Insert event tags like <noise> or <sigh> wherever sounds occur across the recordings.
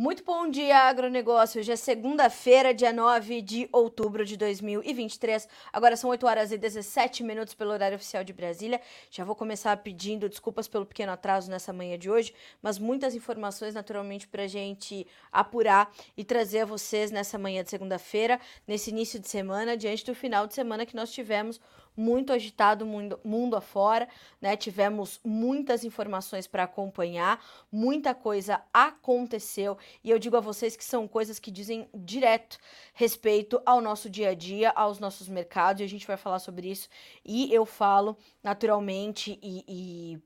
Muito bom dia, agronegócio. Hoje é segunda-feira, dia 9 de outubro de 2023. Agora são 8 horas e 17 minutos pelo horário oficial de Brasília. Já vou começar pedindo desculpas pelo pequeno atraso nessa manhã de hoje, mas muitas informações, naturalmente, para a gente apurar e trazer a vocês nessa manhã de segunda-feira, nesse início de semana, diante do final de semana que nós tivemos muito agitado mundo, mundo afora, né? Tivemos muitas informações para acompanhar, muita coisa aconteceu e eu digo a vocês que são coisas que dizem direto respeito ao nosso dia a dia, aos nossos mercados, e a gente vai falar sobre isso. E eu falo naturalmente e, e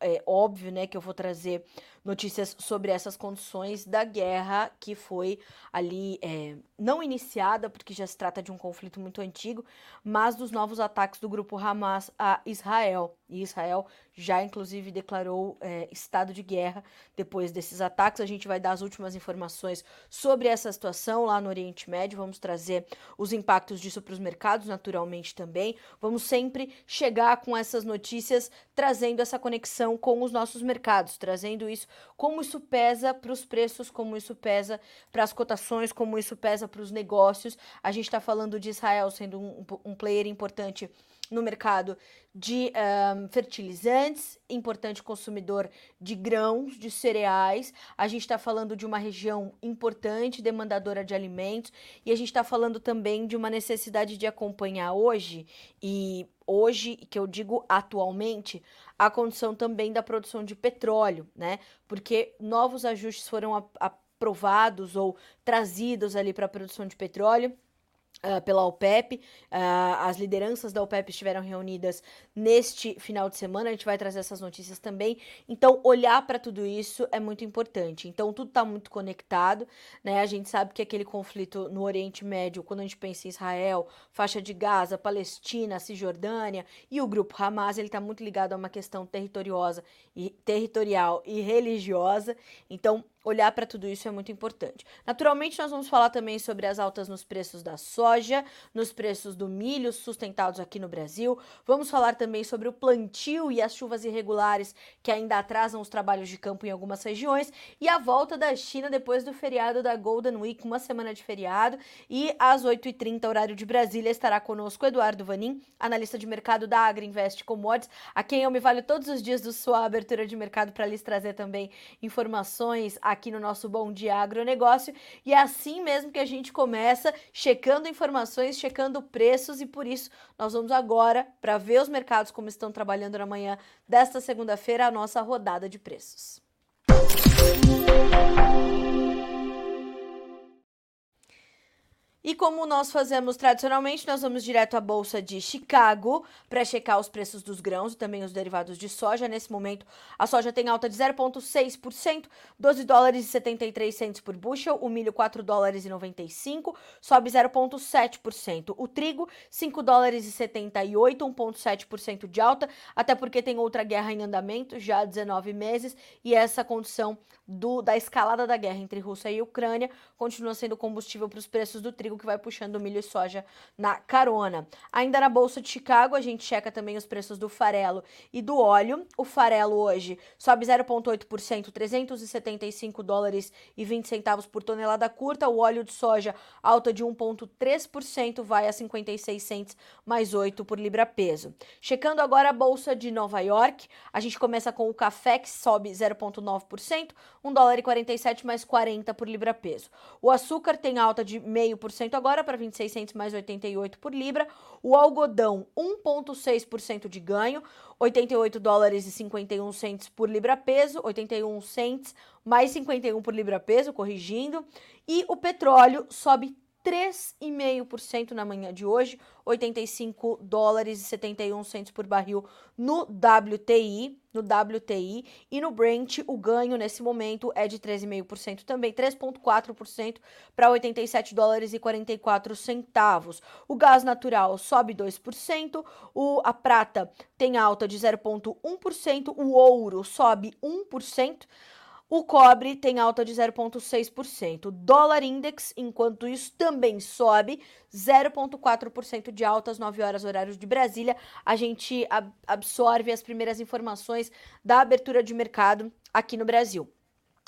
é óbvio, né, que eu vou trazer notícias sobre essas condições da guerra que foi ali é, não iniciada, porque já se trata de um conflito muito antigo, mas dos novos ataques do grupo Hamas a Israel. E Israel já, inclusive, declarou é, estado de guerra depois desses ataques. A gente vai dar as últimas informações sobre essa situação lá no Oriente Médio. Vamos trazer os impactos disso para os mercados, naturalmente também. Vamos sempre chegar com essas notícias, trazendo essa conexão com os nossos mercados, trazendo isso como isso pesa para os preços, como isso pesa para as cotações, como isso pesa para os negócios. A gente está falando de Israel sendo um, um player importante no mercado de um, fertilizantes, importante consumidor de grãos, de cereais. A gente está falando de uma região importante, demandadora de alimentos, e a gente está falando também de uma necessidade de acompanhar hoje, e hoje, que eu digo atualmente, a condição também da produção de petróleo, né? Porque novos ajustes foram aprovados ou trazidos ali para a produção de petróleo Uh, pela OPEP. Uh, as lideranças da OPEP estiveram reunidas neste final de semana. A gente vai trazer essas notícias também. Então, olhar para tudo isso é muito importante. Então, tudo está muito conectado. Né? A gente sabe que aquele conflito no Oriente Médio, quando a gente pensa em Israel, faixa de Gaza, Palestina, Cisjordânia e o grupo Hamas, ele está muito ligado a uma questão territoriosa e territorial e religiosa. Então, olhar para tudo isso é muito importante. Naturalmente, nós vamos falar também sobre as altas nos preços da soja, nos preços do milho sustentados aqui no Brasil. Vamos falar também sobre o plantio e as chuvas irregulares que ainda atrasam os trabalhos de campo em algumas regiões e a volta da China depois do feriado da Golden Week, uma semana de feriado. E às 8h30, horário de Brasília, estará conosco Eduardo Vanin, analista de mercado da Agriinvest Commodities, a quem eu me valho todos os dias do sua abertura de mercado para lhes trazer também informações aqui no nosso Bom Dia Agronegócio. E é assim mesmo que a gente começa, checando informações, checando preços, e por isso nós vamos agora, para ver os mercados como estão trabalhando na manhã desta segunda-feira, a nossa rodada de preços. Música E como nós fazemos tradicionalmente, nós vamos direto à Bolsa de Chicago para checar os preços dos grãos e também os derivados de soja. Nesse momento, a soja tem alta de 0,6%, 12 dólares e 73 centos por bushel, o milho 4 dólares e 95, sobe 0,7%. O trigo 5 dólares e 78, 1,7% de alta, até porque tem outra guerra em andamento já há 19 meses e essa condição do, da escalada da guerra entre Rússia e Ucrânia continua sendo combustível para os preços do trigo que vai puxando milho e soja na carona. Ainda na Bolsa de Chicago, a gente checa também os preços do farelo e do óleo. O farelo hoje sobe 0,8%, 375 dólares e 20 centavos por tonelada curta. O óleo de soja alta de 1,3%, vai a 56 centes mais 8 por libra peso. Checando agora a Bolsa de Nova York, a gente começa com o café que sobe 0,9%, 1 dólar e 47 mais 40 por libra peso. O açúcar tem alta de 0,5% agora para 26 centos mais 88 por libra. O algodão 1,6% de ganho, 88 dólares e 51 centos por libra peso, 81 centos mais 51 por libra peso, corrigindo. E o petróleo sobe 3,5% na manhã de hoje, 85 dólares e 71 centos por barril no WTI, no WTI e no Brent o ganho nesse momento é de 13,5% também, 3,4% para 87 dólares e 44 centavos. O gás natural sobe 2%, o, a prata tem alta de 0,1%, o ouro sobe 1%. O cobre tem alta de 0,6%. Dólar index, enquanto isso, também sobe 0,4% de alta às 9 horas, horários de Brasília. A gente absorve as primeiras informações da abertura de mercado aqui no Brasil.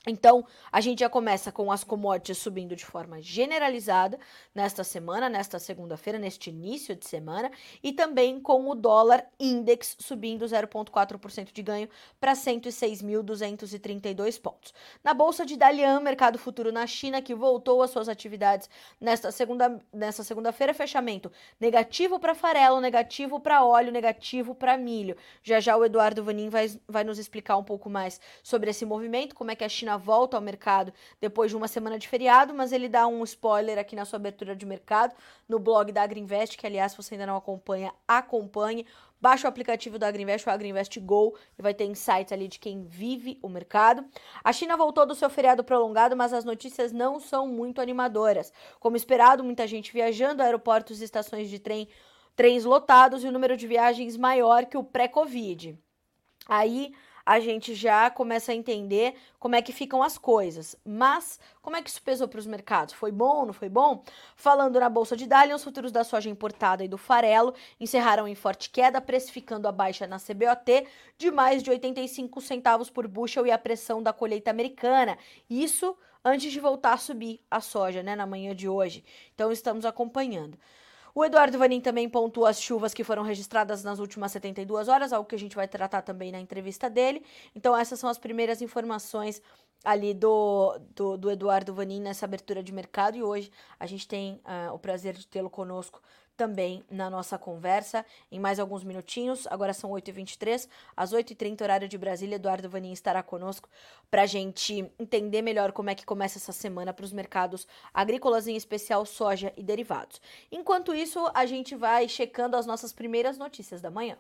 Então, a gente já começa com as commodities subindo de forma generalizada nesta semana, nesta segunda-feira, neste início de semana, e também com o dólar index subindo 0,4% de ganho para 106.232 pontos. Na bolsa de Dalian, mercado futuro na China, que voltou às suas atividades nesta segunda nesta segunda-feira, fechamento negativo para farelo, negativo para óleo, negativo para milho. Já já o Eduardo Vanin vai, vai nos explicar um pouco mais sobre esse movimento, como é que a China volta ao mercado depois de uma semana de feriado, mas ele dá um spoiler aqui na sua abertura de mercado no blog da Agriinvest, que aliás, se você ainda não acompanha, acompanhe. Baixa o aplicativo da Agriinvest, o Agriinvest Go, e vai ter insights ali de quem vive o mercado. A China voltou do seu feriado prolongado, mas as notícias não são muito animadoras. Como esperado, muita gente viajando, aeroportos e estações de trem, trens lotados e o número de viagens maior que o pré-Covid. Aí a gente já começa a entender como é que ficam as coisas. Mas como é que isso pesou para os mercados? Foi bom, não foi bom? Falando na bolsa de Dalian, os futuros da soja importada e do farelo encerraram em forte queda, precificando a baixa na CBOT de mais de 85 centavos por bushel e a pressão da colheita americana. Isso antes de voltar a subir a soja, né, na manhã de hoje. Então estamos acompanhando. O Eduardo Vanin também pontua as chuvas que foram registradas nas últimas 72 horas, algo que a gente vai tratar também na entrevista dele. Então, essas são as primeiras informações ali do, do, do Eduardo Vanin nessa abertura de mercado. E hoje a gente tem uh, o prazer de tê-lo conosco também na nossa conversa em mais alguns minutinhos. Agora são 8h23, às 8h30, horário de Brasília. Eduardo Vanin estará conosco para a gente entender melhor como é que começa essa semana para os mercados agrícolas, em especial soja e derivados. Enquanto isso, a gente vai checando as nossas primeiras notícias da manhã.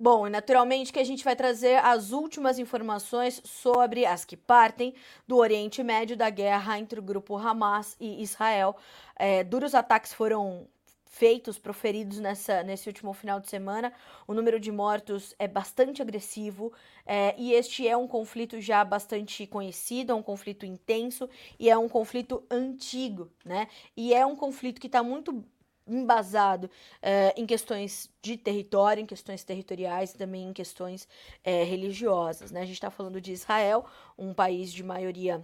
Bom, naturalmente que a gente vai trazer as últimas informações sobre as que partem do Oriente Médio da guerra entre o grupo Hamas e Israel. É, duros ataques foram feitos, proferidos nessa, nesse último final de semana. O número de mortos é bastante agressivo é, e este é um conflito já bastante conhecido, é um conflito intenso e é um conflito antigo, né? E é um conflito que está muito embasado é, em questões de território, em questões territoriais também em questões é, religiosas. Né? A gente está falando de Israel, um país de maioria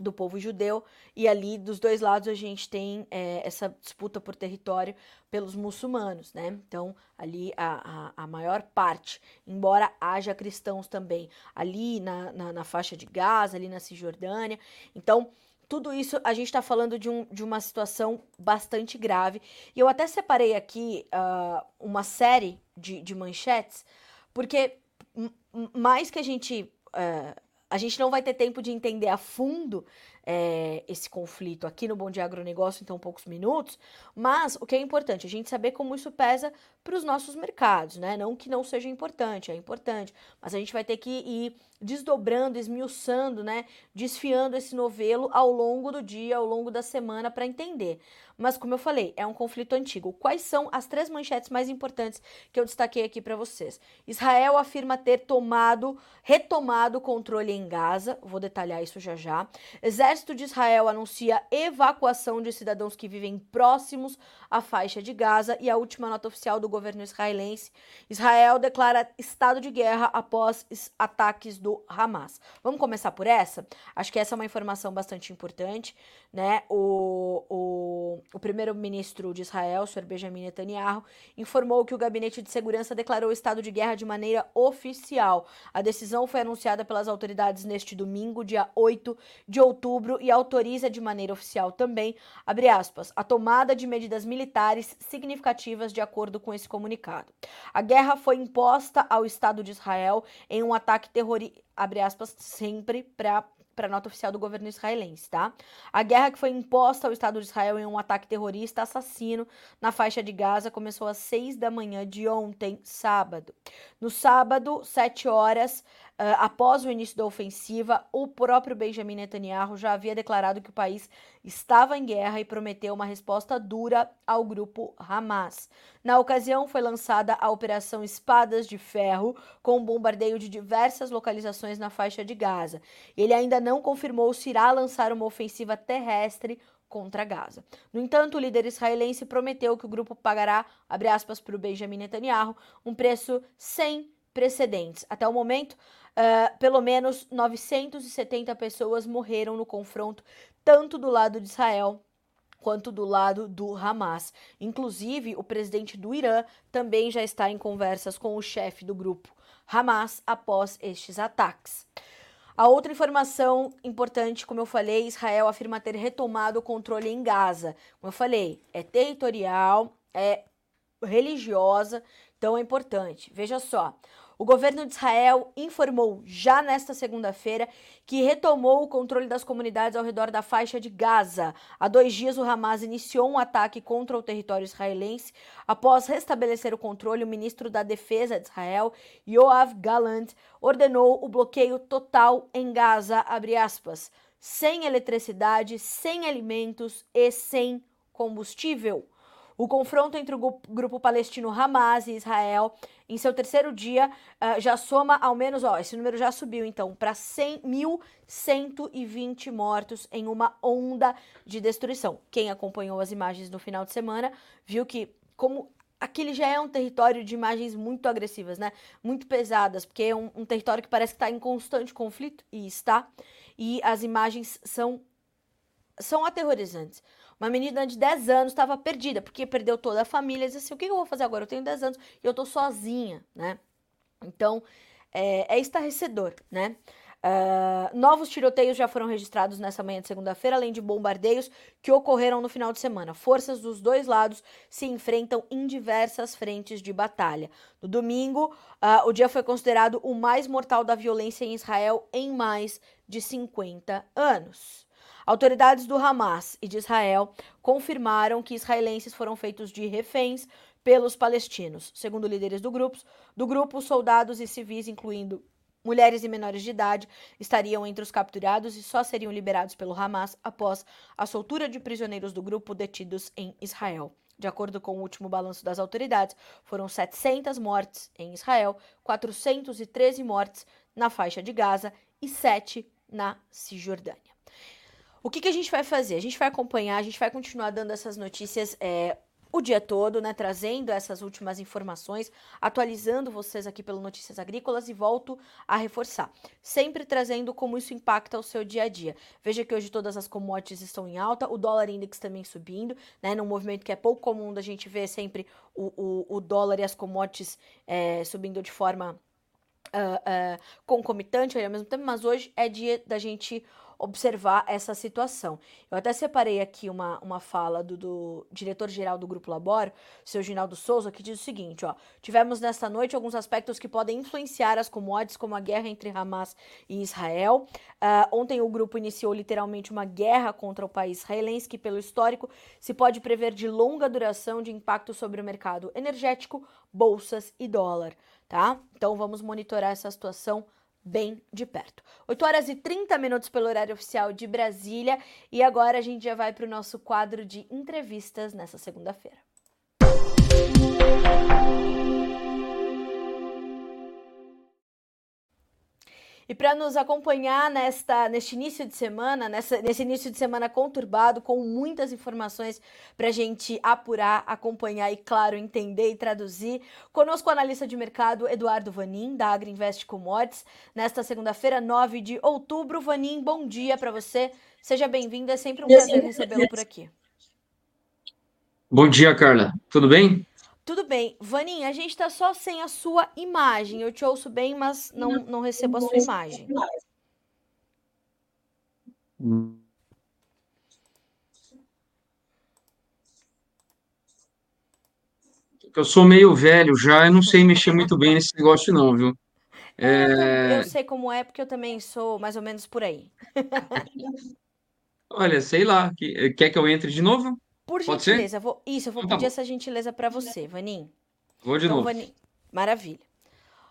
do povo judeu, e ali dos dois lados a gente tem é, essa disputa por território pelos muçulmanos, né? Então, ali a, a, a, maior parte, embora haja cristãos também, ali na, na, na faixa de Gaza, ali na Cisjordânia. Então, tudo isso a gente está falando de, um, de uma situação bastante grave. E eu até separei aqui uh, uma série de, de manchetes, porque mais que a gente. Uh, a gente não vai ter tempo de entender a fundo é, esse conflito aqui no Bom Dia Agronegócio em tão poucos minutos, mas o que é importante, a gente saber como isso pesa para os nossos mercados, né? Não que não seja importante, é importante, mas a gente vai ter que ir desdobrando, esmiuçando, né? Desfiando esse novelo ao longo do dia, ao longo da semana para entender. Mas como eu falei, é um conflito antigo. Quais são as três manchetes mais importantes que eu destaquei aqui para vocês? Israel afirma ter tomado, retomado o controle em Gaza, vou detalhar isso já já. Exército de Israel anuncia evacuação de cidadãos que vivem próximos à faixa de Gaza e a última nota oficial do governo israelense. Israel declara estado de guerra após ataques do Hamas. Vamos começar por essa? Acho que essa é uma informação bastante importante, né? O, o, o primeiro-ministro de Israel, o. Benjamin Netanyahu, informou que o gabinete de segurança declarou estado de guerra de maneira oficial. A decisão foi anunciada pelas autoridades neste domingo, dia 8 de outubro, e autoriza de maneira oficial também, aspas, a tomada de medidas militares significativas de acordo com esse comunicado. A guerra foi imposta ao Estado de Israel em um ataque terrorista, sempre para para nota oficial do governo israelense, tá? A guerra que foi imposta ao Estado de Israel em um ataque terrorista assassino na faixa de Gaza começou às seis da manhã de ontem, sábado. No sábado, sete horas, após o início da ofensiva, o próprio Benjamin Netanyahu já havia declarado que o país estava em guerra e prometeu uma resposta dura ao grupo Hamas. Na ocasião, foi lançada a Operação Espadas de Ferro, com um bombardeio de diversas localizações na faixa de Gaza. Ele ainda não confirmou se irá lançar uma ofensiva terrestre contra Gaza. No entanto, o líder israelense prometeu que o grupo pagará, abre aspas, para o Benjamin Netanyahu, um preço sem precedentes. Até o momento, uh, pelo menos 970 pessoas morreram no confronto, tanto do lado de Israel quanto do lado do Hamas. Inclusive, o presidente do Irã também já está em conversas com o chefe do grupo Hamas após estes ataques. A outra informação importante, como eu falei, Israel afirma ter retomado o controle em Gaza. Como eu falei, é territorial, é religiosa, então é importante. Veja só, o governo de Israel informou já nesta segunda-feira que retomou o controle das comunidades ao redor da faixa de Gaza. Há dois dias, o Hamas iniciou um ataque contra o território israelense. Após restabelecer o controle, o ministro da Defesa de Israel, Yoav Gallant, ordenou o bloqueio total em Gaza, aspas, sem eletricidade, sem alimentos e sem combustível. O confronto entre o grupo palestino Hamas e Israel, em seu terceiro dia, uh, já soma ao menos, ó, esse número já subiu então para 1.120 mortos em uma onda de destruição. Quem acompanhou as imagens no final de semana viu que, como aquele já é um território de imagens muito agressivas, né? Muito pesadas, porque é um, um território que parece que está em constante conflito, e está. E as imagens são, são aterrorizantes. Uma menina de 10 anos estava perdida, porque perdeu toda a família. Disse assim: o que eu vou fazer agora? Eu tenho 10 anos e eu tô sozinha, né? Então, é, é estarrecedor, né? Uh, novos tiroteios já foram registrados nessa manhã de segunda-feira, além de bombardeios que ocorreram no final de semana. Forças dos dois lados se enfrentam em diversas frentes de batalha. No domingo, uh, o dia foi considerado o mais mortal da violência em Israel em mais de 50 anos. Autoridades do Hamas e de Israel confirmaram que israelenses foram feitos de reféns pelos palestinos. Segundo líderes do grupo, do grupo, soldados e civis, incluindo mulheres e menores de idade, estariam entre os capturados e só seriam liberados pelo Hamas após a soltura de prisioneiros do grupo detidos em Israel. De acordo com o último balanço das autoridades, foram 700 mortes em Israel, 413 mortes na faixa de Gaza e 7 na Cisjordânia. O que, que a gente vai fazer? A gente vai acompanhar, a gente vai continuar dando essas notícias é, o dia todo, né? Trazendo essas últimas informações, atualizando vocês aqui pelo Notícias Agrícolas e volto a reforçar. Sempre trazendo como isso impacta o seu dia a dia. Veja que hoje todas as commodities estão em alta, o dólar index também subindo, né? Num movimento que é pouco comum da gente ver sempre o, o, o dólar e as commodities é, subindo de forma uh, uh, concomitante ao mesmo tempo, mas hoje é dia da gente observar essa situação. Eu até separei aqui uma, uma fala do, do diretor-geral do Grupo Labor, seu Ginaldo Souza, que diz o seguinte: ó, tivemos nesta noite alguns aspectos que podem influenciar as commodities, como a guerra entre Hamas e Israel. Uh, ontem o grupo iniciou literalmente uma guerra contra o país israelense, que, pelo histórico, se pode prever de longa duração de impacto sobre o mercado energético, bolsas e dólar. Tá? Então vamos monitorar essa situação bem de perto. 8 horas e 30 minutos pelo horário oficial de Brasília e agora a gente já vai para o nosso quadro de entrevistas nessa segunda-feira. E para nos acompanhar nesta, neste início de semana, nessa, nesse início de semana conturbado, com muitas informações para a gente apurar, acompanhar e, claro, entender e traduzir, conosco o analista de mercado Eduardo Vanin, da Agriinvest Commodities, nesta segunda-feira, 9 de outubro. Vanin, bom dia para você. Seja bem-vindo, é sempre um prazer recebê-lo por aqui. Bom dia, Carla. Tudo bem? Tudo bem. Vaninha, a gente tá só sem a sua imagem. Eu te ouço bem, mas não, não recebo a sua imagem. Eu sou meio velho já, eu não sei mexer muito bem nesse negócio, não, viu? É... Eu sei como é, porque eu também sou mais ou menos por aí. Olha, sei lá. Quer que eu entre de novo? Por Pode gentileza, ser? vou... isso, eu vou então, tá pedir essa gentileza para você, Vanim. Vou de então, novo. Vanim... Maravilha.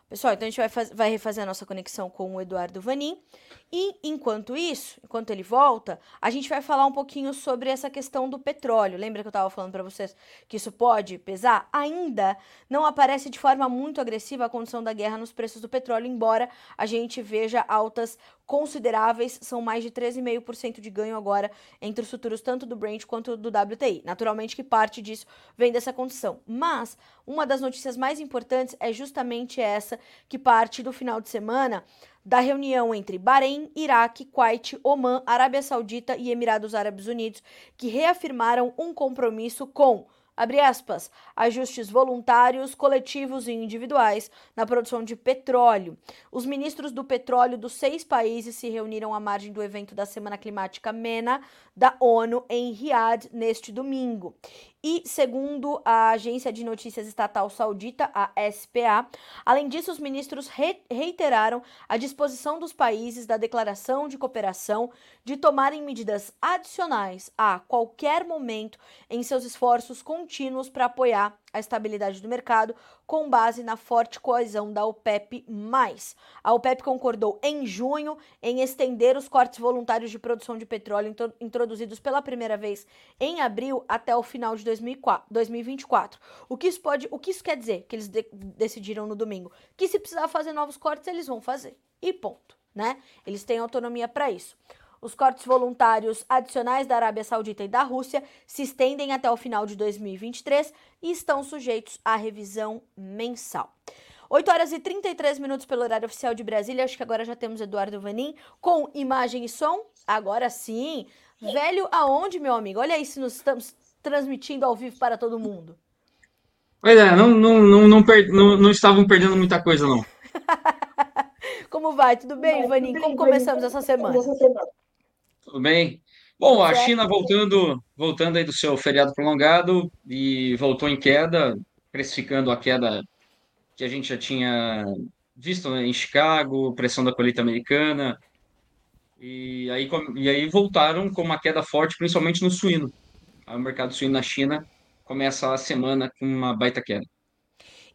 Pessoal, então a gente vai, faz... vai refazer a nossa conexão com o Eduardo Vanim. E enquanto isso, enquanto ele volta, a gente vai falar um pouquinho sobre essa questão do petróleo. Lembra que eu estava falando para vocês que isso pode pesar? Ainda não aparece de forma muito agressiva a condição da guerra nos preços do petróleo, embora a gente veja altas consideráveis, são mais de 13,5% de ganho agora entre os futuros tanto do Brent quanto do WTI. Naturalmente que parte disso vem dessa condição. Mas uma das notícias mais importantes é justamente essa que parte do final de semana da reunião entre Bahrein, Iraque, Kuwait, Oman, Arábia Saudita e Emirados Árabes Unidos, que reafirmaram um compromisso com abre aspas, ajustes voluntários, coletivos e individuais na produção de petróleo. Os ministros do petróleo dos seis países se reuniram à margem do evento da Semana Climática MENA da ONU em Riad neste domingo. E, segundo a agência de notícias estatal saudita, a SPA, além disso, os ministros re reiteraram a disposição dos países da declaração de cooperação de tomarem medidas adicionais a qualquer momento em seus esforços contínuos para apoiar a estabilidade do mercado com base na forte coesão da OPEP+. A OPEP concordou em junho em estender os cortes voluntários de produção de petróleo introduzidos pela primeira vez em abril até o final de 2024. O que isso pode, o que isso quer dizer? Que eles de decidiram no domingo que se precisar fazer novos cortes eles vão fazer. E ponto, né? Eles têm autonomia para isso. Os cortes voluntários adicionais da Arábia Saudita e da Rússia se estendem até o final de 2023 e estão sujeitos à revisão mensal. 8 horas e 33 minutos pelo horário oficial de Brasília. Acho que agora já temos Eduardo Vanin com imagem e som. Agora sim. Velho aonde, meu amigo? Olha aí se nós estamos transmitindo ao vivo para todo mundo. Pois é, não, não, não, não, per... não, não estavam perdendo muita coisa, não. <laughs> Como vai? Tudo bem, Vanin? Como começamos essa semana? Tudo bem? Bom, a China voltando, voltando aí do seu feriado prolongado e voltou em queda, precificando a queda que a gente já tinha visto, né, em Chicago, pressão da colheita americana, e aí, e aí voltaram com uma queda forte, principalmente no suíno. O mercado suíno na China começa a semana com uma baita queda.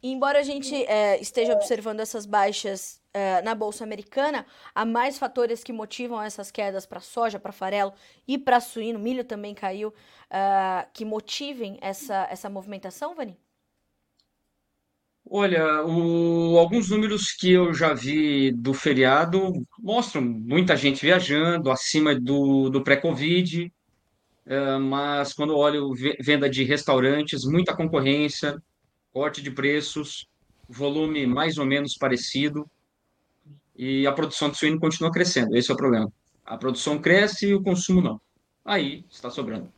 E embora a gente é, esteja observando essas baixas é, na bolsa americana, há mais fatores que motivam essas quedas para soja, para farelo e para suíno, milho também caiu, é, que motivem essa, essa movimentação, Vani? Olha, o, alguns números que eu já vi do feriado mostram muita gente viajando acima do, do pré-Covid, é, mas quando olho venda de restaurantes, muita concorrência, corte de preços, volume mais ou menos parecido, e a produção de suíno continua crescendo. Esse é o problema. A produção cresce e o consumo não. Aí está sobrando.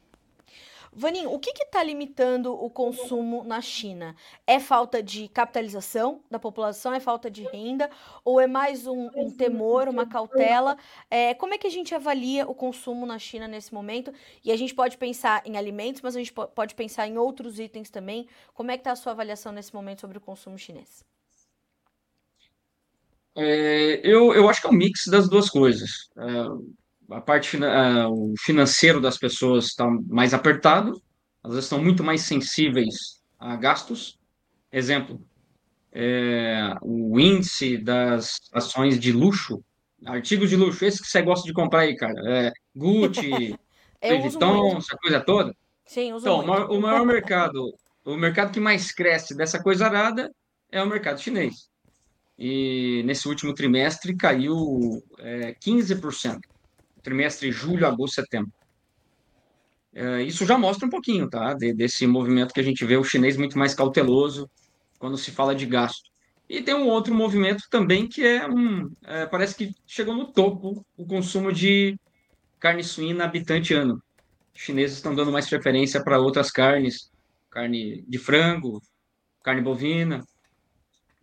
Vaninho, o que está limitando o consumo na China? É falta de capitalização da população? É falta de renda? Ou é mais um, um temor, uma cautela? É, como é que a gente avalia o consumo na China nesse momento? E a gente pode pensar em alimentos, mas a gente pode pensar em outros itens também. Como é que está a sua avaliação nesse momento sobre o consumo chinês? É, eu, eu acho que é um mix das duas coisas. É, a parte uh, o financeiro das pessoas está mais apertado, elas estão muito mais sensíveis a gastos. Exemplo, é, o índice das ações de luxo, artigos de luxo, esse que você gosta de comprar aí, cara, é Gucci, <laughs> Louis Vuitton, essa coisa toda. Sim, uso então, muito. o maior mercado, o mercado que mais cresce dessa coisa arada é o mercado chinês. E nesse último trimestre caiu é, 15% trimestre julho, agosto, setembro. É, isso já mostra um pouquinho, tá? De, desse movimento que a gente vê o chinês muito mais cauteloso quando se fala de gasto. E tem um outro movimento também que é um. É, parece que chegou no topo o consumo de carne suína habitante ano. Os chineses estão dando mais preferência para outras carnes, carne de frango, carne bovina.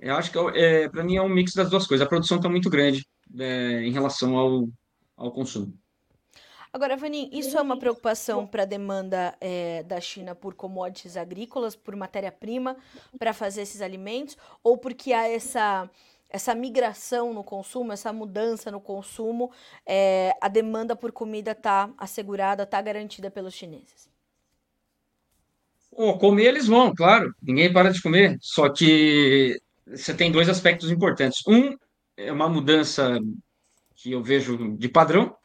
Eu acho que é, para mim é um mix das duas coisas. A produção está muito grande é, em relação ao, ao consumo. Agora, Vani, isso é uma preocupação para a demanda é, da China por commodities agrícolas, por matéria-prima para fazer esses alimentos, ou porque há essa, essa migração no consumo, essa mudança no consumo, é, a demanda por comida está assegurada, está garantida pelos chineses? Oh, comer eles vão, claro, ninguém para de comer, só que você tem dois aspectos importantes. Um é uma mudança que eu vejo de padrão,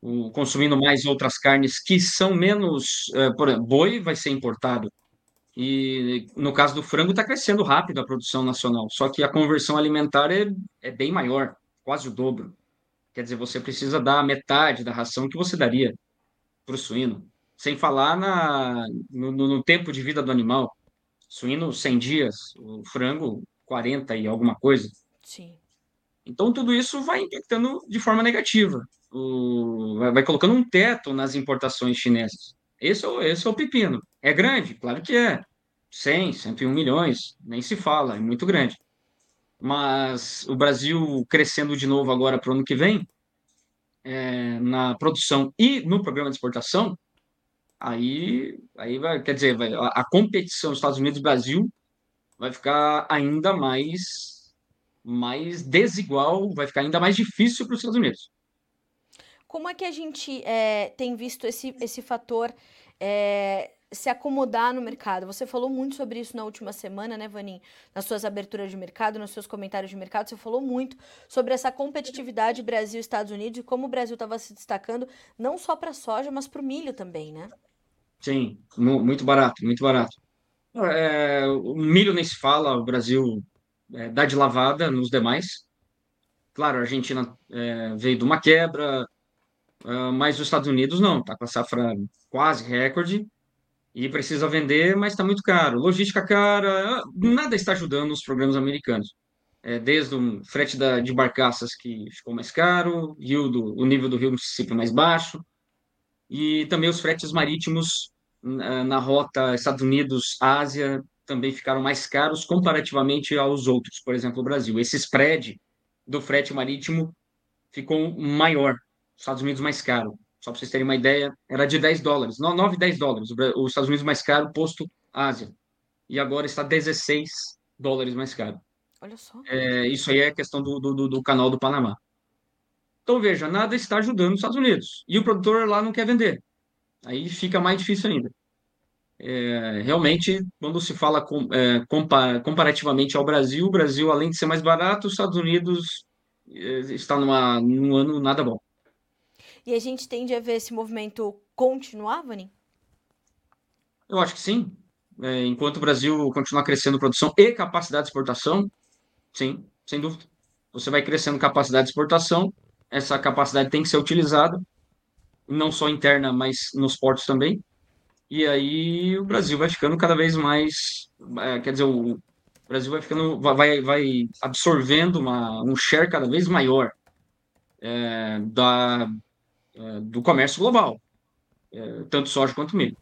o, consumindo mais outras carnes que são menos, uh, por exemplo, boi vai ser importado. E no caso do frango está crescendo rápido a produção nacional, só que a conversão alimentar é, é bem maior, quase o dobro. Quer dizer, você precisa dar metade da ração que você daria para o suíno. Sem falar na, no, no tempo de vida do animal. Suíno, 100 dias. O frango, 40 e alguma coisa. Sim. Então, tudo isso vai impactando de forma negativa. O, vai, vai colocando um teto nas importações chinesas. Esse é, o, esse é o pepino. É grande? Claro que é. 100, 101 milhões, nem se fala, é muito grande. Mas o Brasil crescendo de novo agora para o ano que vem, é, na produção e no programa de exportação, aí, aí vai, quer dizer, vai, a, competição Estados Unidos-Brasil vai ficar ainda mais, mais desigual, vai ficar ainda mais difícil para os Estados Unidos. Como é que a gente é, tem visto esse, esse fator é, se acomodar no mercado. Você falou muito sobre isso na última semana, né, Vanin? Nas suas aberturas de mercado, nos seus comentários de mercado, você falou muito sobre essa competitividade Brasil Estados Unidos e como o Brasil estava se destacando não só para a soja, mas para o milho também, né? Sim, muito barato, muito barato. É, o milho nem se fala, o Brasil é, dá de lavada nos demais. Claro, a Argentina é, veio de uma quebra, uh, mas os Estados Unidos não, está com a safra quase recorde e precisa vender, mas está muito caro. Logística cara, nada está ajudando os programas americanos. É, desde o frete da, de barcaças que ficou mais caro, rio do, o nível do rio Mississippi mais baixo, e também os fretes marítimos na, rota Estados Unidos-Ásia também ficaram mais caros comparativamente aos outros, por exemplo, o Brasil. Esse spread do frete marítimo ficou maior, Estados Unidos mais caro. Só para vocês terem uma ideia, era de 10 dólares, 9, 10 dólares. Os Estados Unidos mais caro, posto Ásia. E agora está 16 dólares mais caro. Olha só. É, isso aí é questão do, do, do canal do Panamá. Então, veja, nada está ajudando os Estados Unidos. E o produtor lá não quer vender. Aí fica mais difícil ainda. É, realmente, quando se fala com, é, comparativamente ao Brasil, o Brasil, além de ser mais barato, os Estados Unidos é, está numa, num ano nada bom. E a gente tende a ver esse movimento continuar, Vani? Eu acho que sim. É, enquanto o Brasil continuar crescendo produção e capacidade de exportação, sim, sem dúvida. Você vai crescendo capacidade de exportação, essa capacidade tem que ser utilizada, não só interna, mas nos portos também. E aí o Brasil vai ficando cada vez mais, é, quer dizer, o Brasil vai ficando, vai, vai absorvendo uma, um share cada vez maior é, da, é, do comércio global, é, tanto soja quanto milho.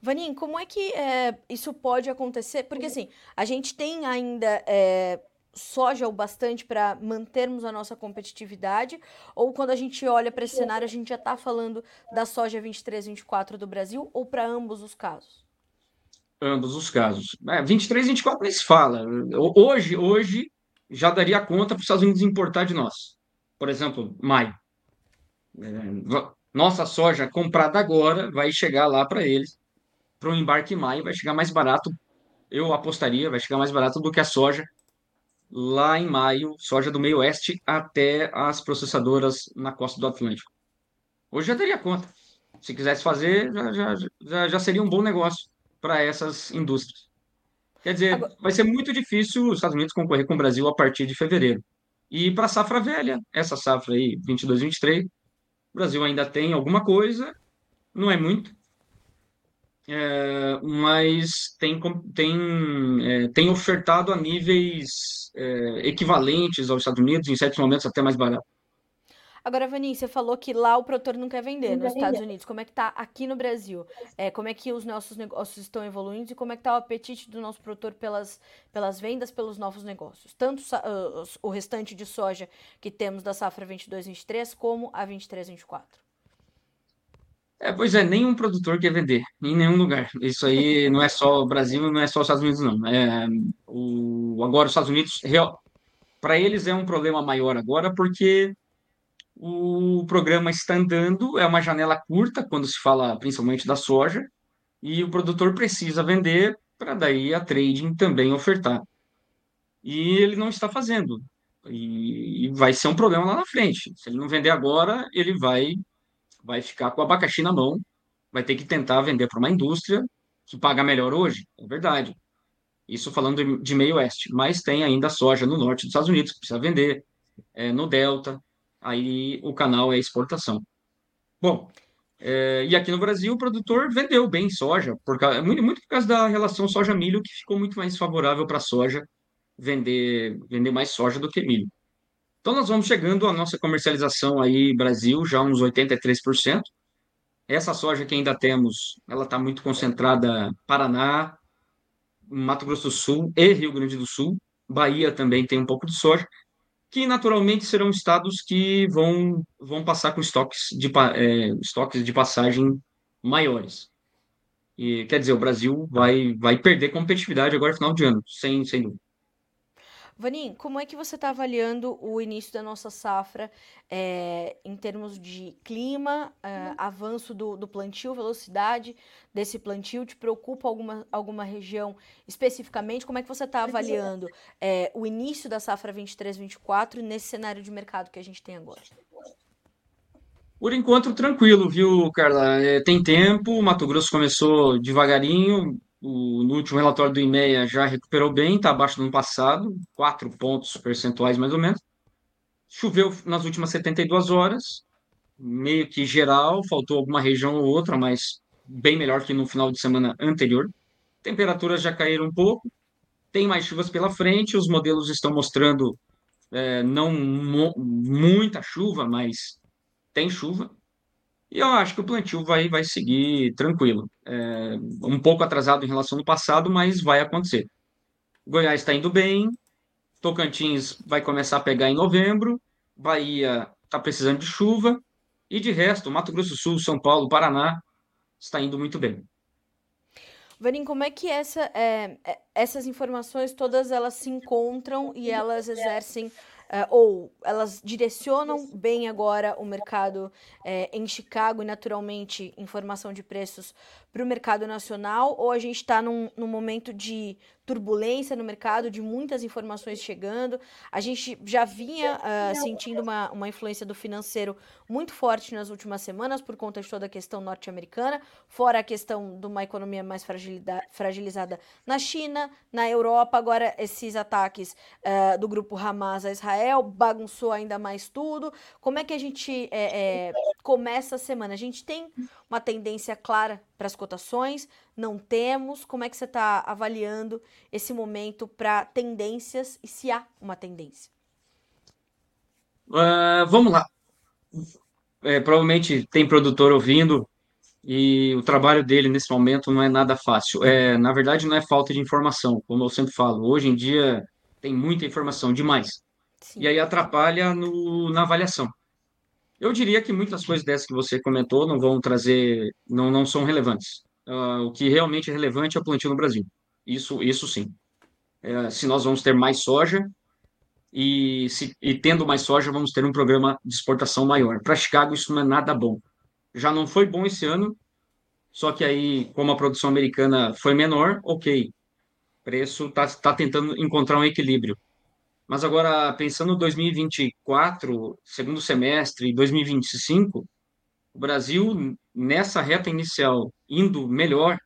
Vanin, como é que é, isso pode acontecer? Porque assim, a gente tem ainda é, soja o bastante para mantermos a nossa competitividade, ou quando a gente olha para esse cenário, a gente já está falando da soja 23, 24 do Brasil, ou para ambos os casos? Ambos os casos. É, 23, 24 nem se fala. Hoje, hoje já daria conta para os Estados Unidos importar de nós. Por exemplo, maio. É, nossa soja comprada agora vai chegar lá para eles, para o embarque em maio, vai chegar mais barato, eu apostaria, vai chegar mais barato do que a soja lá em maio, soja do meio oeste até as processadoras na costa do Atlântico. Hoje já teria conta. Se quisesse fazer, já, já, já, seria um bom negócio para essas indústrias. Quer dizer, agora... vai ser muito difícil os Estados Unidos concorrer com o Brasil a partir de fevereiro. E para a safra velha, essa safra aí, 22, 23, o Brasil ainda tem alguma coisa, não é muito, é, mas tem, tem, é, tem ofertado a níveis é, equivalentes aos Estados Unidos, em certos momentos até mais barato. Agora, Vani, você falou que lá o produtor não quer vender nos Estados Unidos. Como é que está aqui no Brasil? É, como é que os nossos negócios estão evoluindo e como é que está o apetite do nosso produtor pelas, pelas vendas, pelos novos negócios? Tanto uh, o restante de soja que temos da safra 22-23 como a 23-24. É, pois é, nenhum produtor quer vender em nenhum lugar. Isso aí não é só o Brasil, não é só os Estados Unidos, não. É, o, agora, os Estados Unidos, para eles é um problema maior agora, porque o programa está andando, é uma janela curta quando se fala principalmente da soja, e o produtor precisa vender para daí a trading também ofertar. E ele não está fazendo. E, e vai ser um problema lá na frente. Se ele não vender agora, ele vai vai ficar com o abacaxi na mão, vai ter que tentar vender para uma indústria que paga melhor hoje, é verdade. Isso falando de meio oeste, mas tem ainda soja no norte dos Estados Unidos que precisa vender, é, no delta, aí o canal é exportação. Bom, é, e aqui no Brasil o produtor vendeu bem soja, por causa, muito, muito por causa da relação soja-milho, que ficou muito mais favorável para soja vender, vender mais soja do que milho. Então nós vamos chegando à nossa comercialização aí Brasil, já uns 83%. Essa soja que ainda temos, ela está muito concentrada Paraná, Mato Grosso do Sul e Rio Grande do Sul. Bahia também tem um pouco de soja, que naturalmente serão estados que vão, vão passar com estoques de, é, estoques de passagem maiores. E quer dizer, o Brasil vai, vai perder competitividade agora final de ano, sem, sem dúvida. Vanim, como é que você está avaliando o início da nossa safra é, em termos de clima, é, avanço do, do, plantio, velocidade desse plantio? Te preocupa alguma, alguma região especificamente? Como é que você está avaliando é, o início da safra 23-24 nesse cenário de mercado que a gente tem agora? Por enquanto, tranquilo, viu, Carla? tem tempo, o Mato Grosso começou devagarinho, o, no último relatório do IMEA já recuperou bem, está abaixo do ano passado, 4 pontos percentuais mais ou menos. Choveu nas últimas 72 horas, meio que geral, faltou alguma região ou outra, mas bem melhor que no final de semana anterior. Temperaturas já caíram um pouco, tem mais chuvas pela frente, os modelos estão mostrando é, não muita chuva, mas tem chuva. E eu acho que o plantio vai, vai seguir tranquilo. É, um pouco atrasado em relação ao passado, mas vai acontecer. Goiás está indo bem, Tocantins vai começar a pegar em novembro, Bahia está precisando de chuva, e de resto, Mato Grosso do Sul, São Paulo, Paraná está indo muito bem. Vanim, como é que essa, é, é essas informações todas elas se encontram e elas exercem Uh, ou elas direcionam bem agora o mercado é, em Chicago e, naturalmente, informação de preços para o mercado nacional, ou a gente está num, num momento de turbulência no mercado, de muitas informações chegando. A gente já vinha uh, sentindo uma, uma influência do financeiro muito forte nas últimas semanas por conta de toda a questão norte-americana, fora a questão de uma economia mais fragilizada na China, na Europa. Agora, esses ataques uh, do grupo Hamas a Israel bagunçou ainda mais tudo. Como é que a gente é, é, começa a semana? A gente tem uma tendência clara para as cotações? Não temos? Como é que você está avaliando esse momento para tendências e se há uma tendência? Uh, vamos lá. É, provavelmente tem produtor ouvindo e o trabalho dele nesse momento não é nada fácil. É, na verdade, não é falta de informação, como eu sempre falo. Hoje em dia tem muita informação, demais. Sim. E aí atrapalha no, na avaliação. Eu diria que muitas coisas dessas que você comentou não vão trazer, não, não são relevantes. Uh, o que realmente é relevante é o plantio no Brasil. Isso, isso sim. É, se nós vamos ter mais soja e, se, e tendo mais soja, vamos ter um programa de exportação maior. Para Chicago, isso não é nada bom. Já não foi bom esse ano, só que aí, como a produção americana foi menor, ok. O preço está tá tentando encontrar um equilíbrio. Mas agora, pensando em 2024, segundo semestre, e 2025, o Brasil, nessa reta inicial, indo melhor,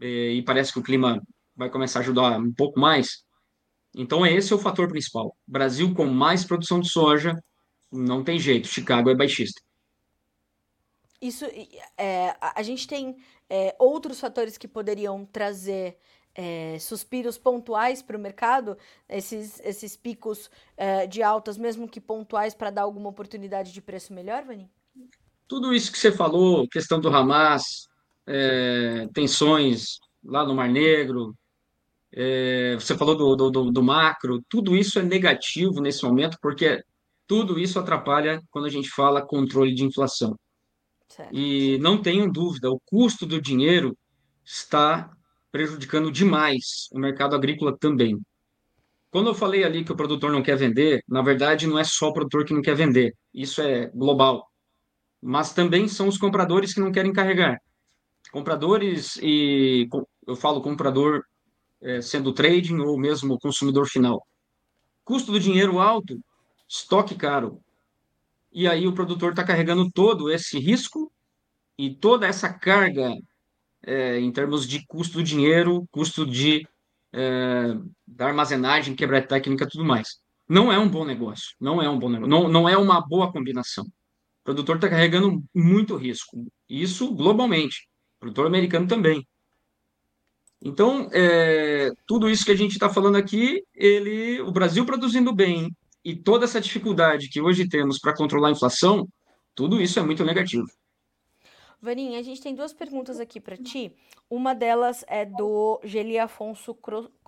eh, e parece que o clima vai começar a ajudar um pouco mais. Então, esse é o fator principal. Brasil com mais produção de soja, não tem jeito, Chicago é baixista. Isso, é, a gente tem é, outros fatores que poderiam trazer é, suspiros pontuais para o mercado, esses, esses picos é, de altas, mesmo que pontuais, para dar alguma oportunidade de preço melhor, Vani? Tudo isso que você falou, questão do Hamas, é, tensões lá no Mar Negro, é, você falou do, do, do macro, tudo isso é negativo nesse momento, porque tudo isso atrapalha quando a gente fala controle de inflação. Certo. E não tenham dúvida, o custo do dinheiro está prejudicando demais o mercado agrícola também. Quando eu falei ali que o produtor não quer vender, na verdade não é só o produtor que não quer vender, isso é global. Mas também são os compradores que não querem carregar. Compradores e eu falo comprador é, sendo trading ou mesmo consumidor final. Custo do dinheiro alto, estoque caro. E aí o produtor está carregando todo esse risco e toda essa carga é, em termos de custo do dinheiro, custo de, é, da armazenagem, quebra técnica tudo mais. não é um bom negócio. Não é um bom negócio. Não, não é uma boa combinação. O produtor está carregando muito risco. Isso globalmente. O produtor americano também. Então, é, tudo isso que a gente está falando aqui, ele, o Brasil produzindo bem e toda essa dificuldade que hoje temos para controlar a inflação, tudo isso é muito negativo. Vaninha, a gente tem duas perguntas aqui para ti. Uma delas é do Geli Afonso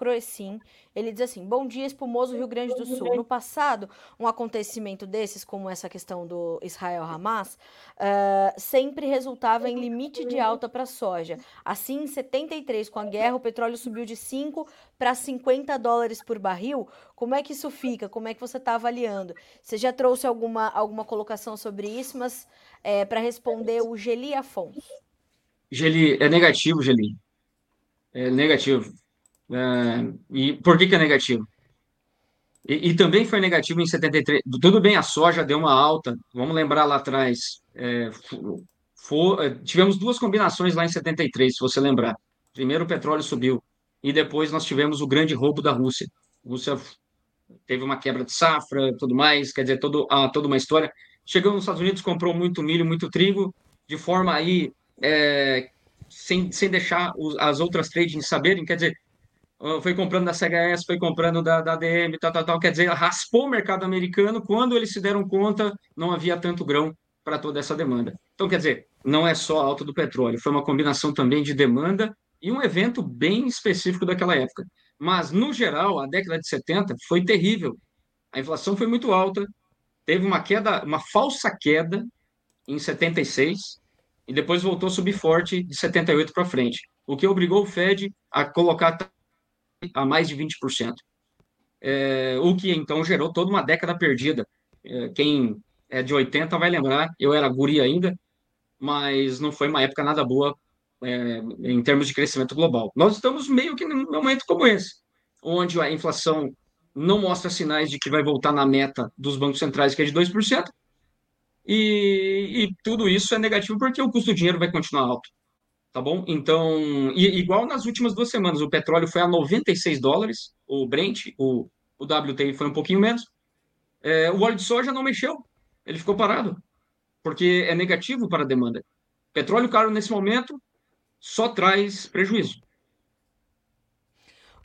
Croecin. Ele diz assim: Bom dia, espumoso Rio Grande do Sul. No passado, um acontecimento desses, como essa questão do Israel-Hamas, uh, sempre resultava em limite de alta para a soja. Assim, em 73, com a guerra, o petróleo subiu de 5 para 50 dólares por barril. Como é que isso fica? Como é que você está avaliando? Você já trouxe alguma, alguma colocação sobre isso, mas é, para responder o Geli Afonso. Geli, é negativo, Geli. É negativo. É, e por que, que é negativo? E, e, também foi negativo em 73. Tudo bem, a soja deu uma alta. Vamos lembrar lá atrás. É, for, é, tivemos duas combinações lá em 73, se você lembrar. Primeiro o petróleo subiu e depois nós tivemos o grande roubo da Rússia. A Rússia teve uma quebra de safra, tudo mais, quer dizer, todo, ah, toda uma história. Chegou nos Estados Unidos, comprou muito milho, muito trigo, de forma aí, é, sem, sem deixar os, as outras trading saberem, quer dizer, foi comprando da CHS, foi comprando da, da ADM, tal, tal, tal, quer dizer, raspou o mercado americano, quando eles se deram conta, não havia tanto grão para toda essa demanda. Então, quer dizer, não é só a alta do petróleo, foi uma combinação também de demanda e um evento bem específico daquela época. Mas, no geral, a década de 70 foi terrível. A inflação foi muito alta, teve uma queda, uma falsa queda em 76 e depois voltou a subir forte de 78 para frente, o que obrigou o Fed a colocar a mais de 20%. É, o que então gerou toda uma década perdida. É, quem é de 80 vai lembrar, eu era guri ainda, mas não foi uma época nada boa é, em termos de crescimento global. Nós estamos meio que num momento como esse, onde a inflação não mostra sinais de que vai voltar na meta dos bancos centrais, que é de 2%, e, e tudo isso é negativo porque o custo do dinheiro vai continuar alto. Tá bom? Então, e, igual nas últimas duas semanas, o petróleo foi a 96 dólares, o Brent, o, o WTI foi um pouquinho menos. É, o óleo de soja não mexeu, ele ficou parado, porque é negativo para a demanda. Petróleo caro nesse momento só traz prejuízo.